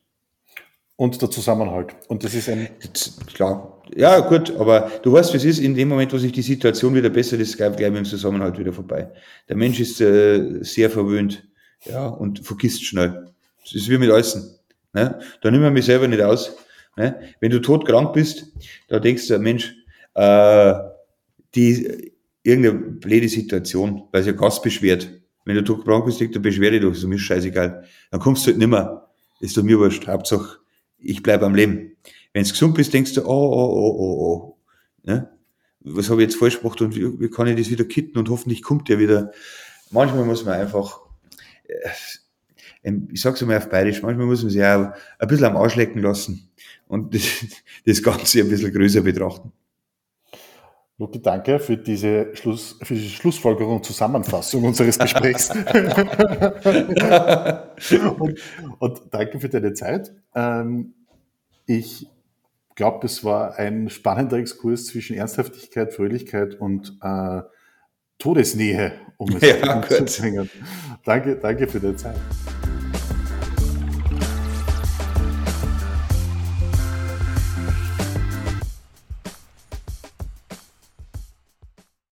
Und der Zusammenhalt. Und das ist ein. Klar. Ja, gut, aber du weißt, wie es ist, in dem Moment, wo sich die Situation wieder bessert, ist gleich mit dem Zusammenhalt wieder vorbei. Der Mensch ist äh, sehr verwöhnt, ja, und vergisst schnell. Das ist wie mit Essen. Ne? Da nimm ich mich selber nicht aus. Ne? Wenn du todkrank bist, da denkst du, Mensch, äh, die, irgendeine blöde Situation, weil sich ein Gast beschwert. Wenn du krank bist, dann beschwer dich doch, ist mir scheißegal. Dann kommst du halt nimmer. Ist doch mir wurscht. Hauptsache, ich bleib am Leben. Wenn du gesund bist, denkst du, oh, oh, oh, oh, oh. Ne? Was habe ich jetzt falsch gemacht und wie, wie kann ich das wieder kitten und hoffentlich kommt der wieder. Manchmal muss man einfach, äh, ich sag's einmal auf Bayerisch, manchmal muss man sich auch ein bisschen am Arsch lecken lassen und das, das Ganze ein bisschen größer betrachten. Luki, danke für diese, Schluss, für diese Schlussfolgerung und Zusammenfassung unseres Gesprächs. und, und, danke für deine Zeit. Ähm, ich glaube, es war ein spannender Exkurs zwischen Ernsthaftigkeit, Fröhlichkeit und äh, Todesnähe, um es ja, zu bringen. Danke, danke für deine Zeit.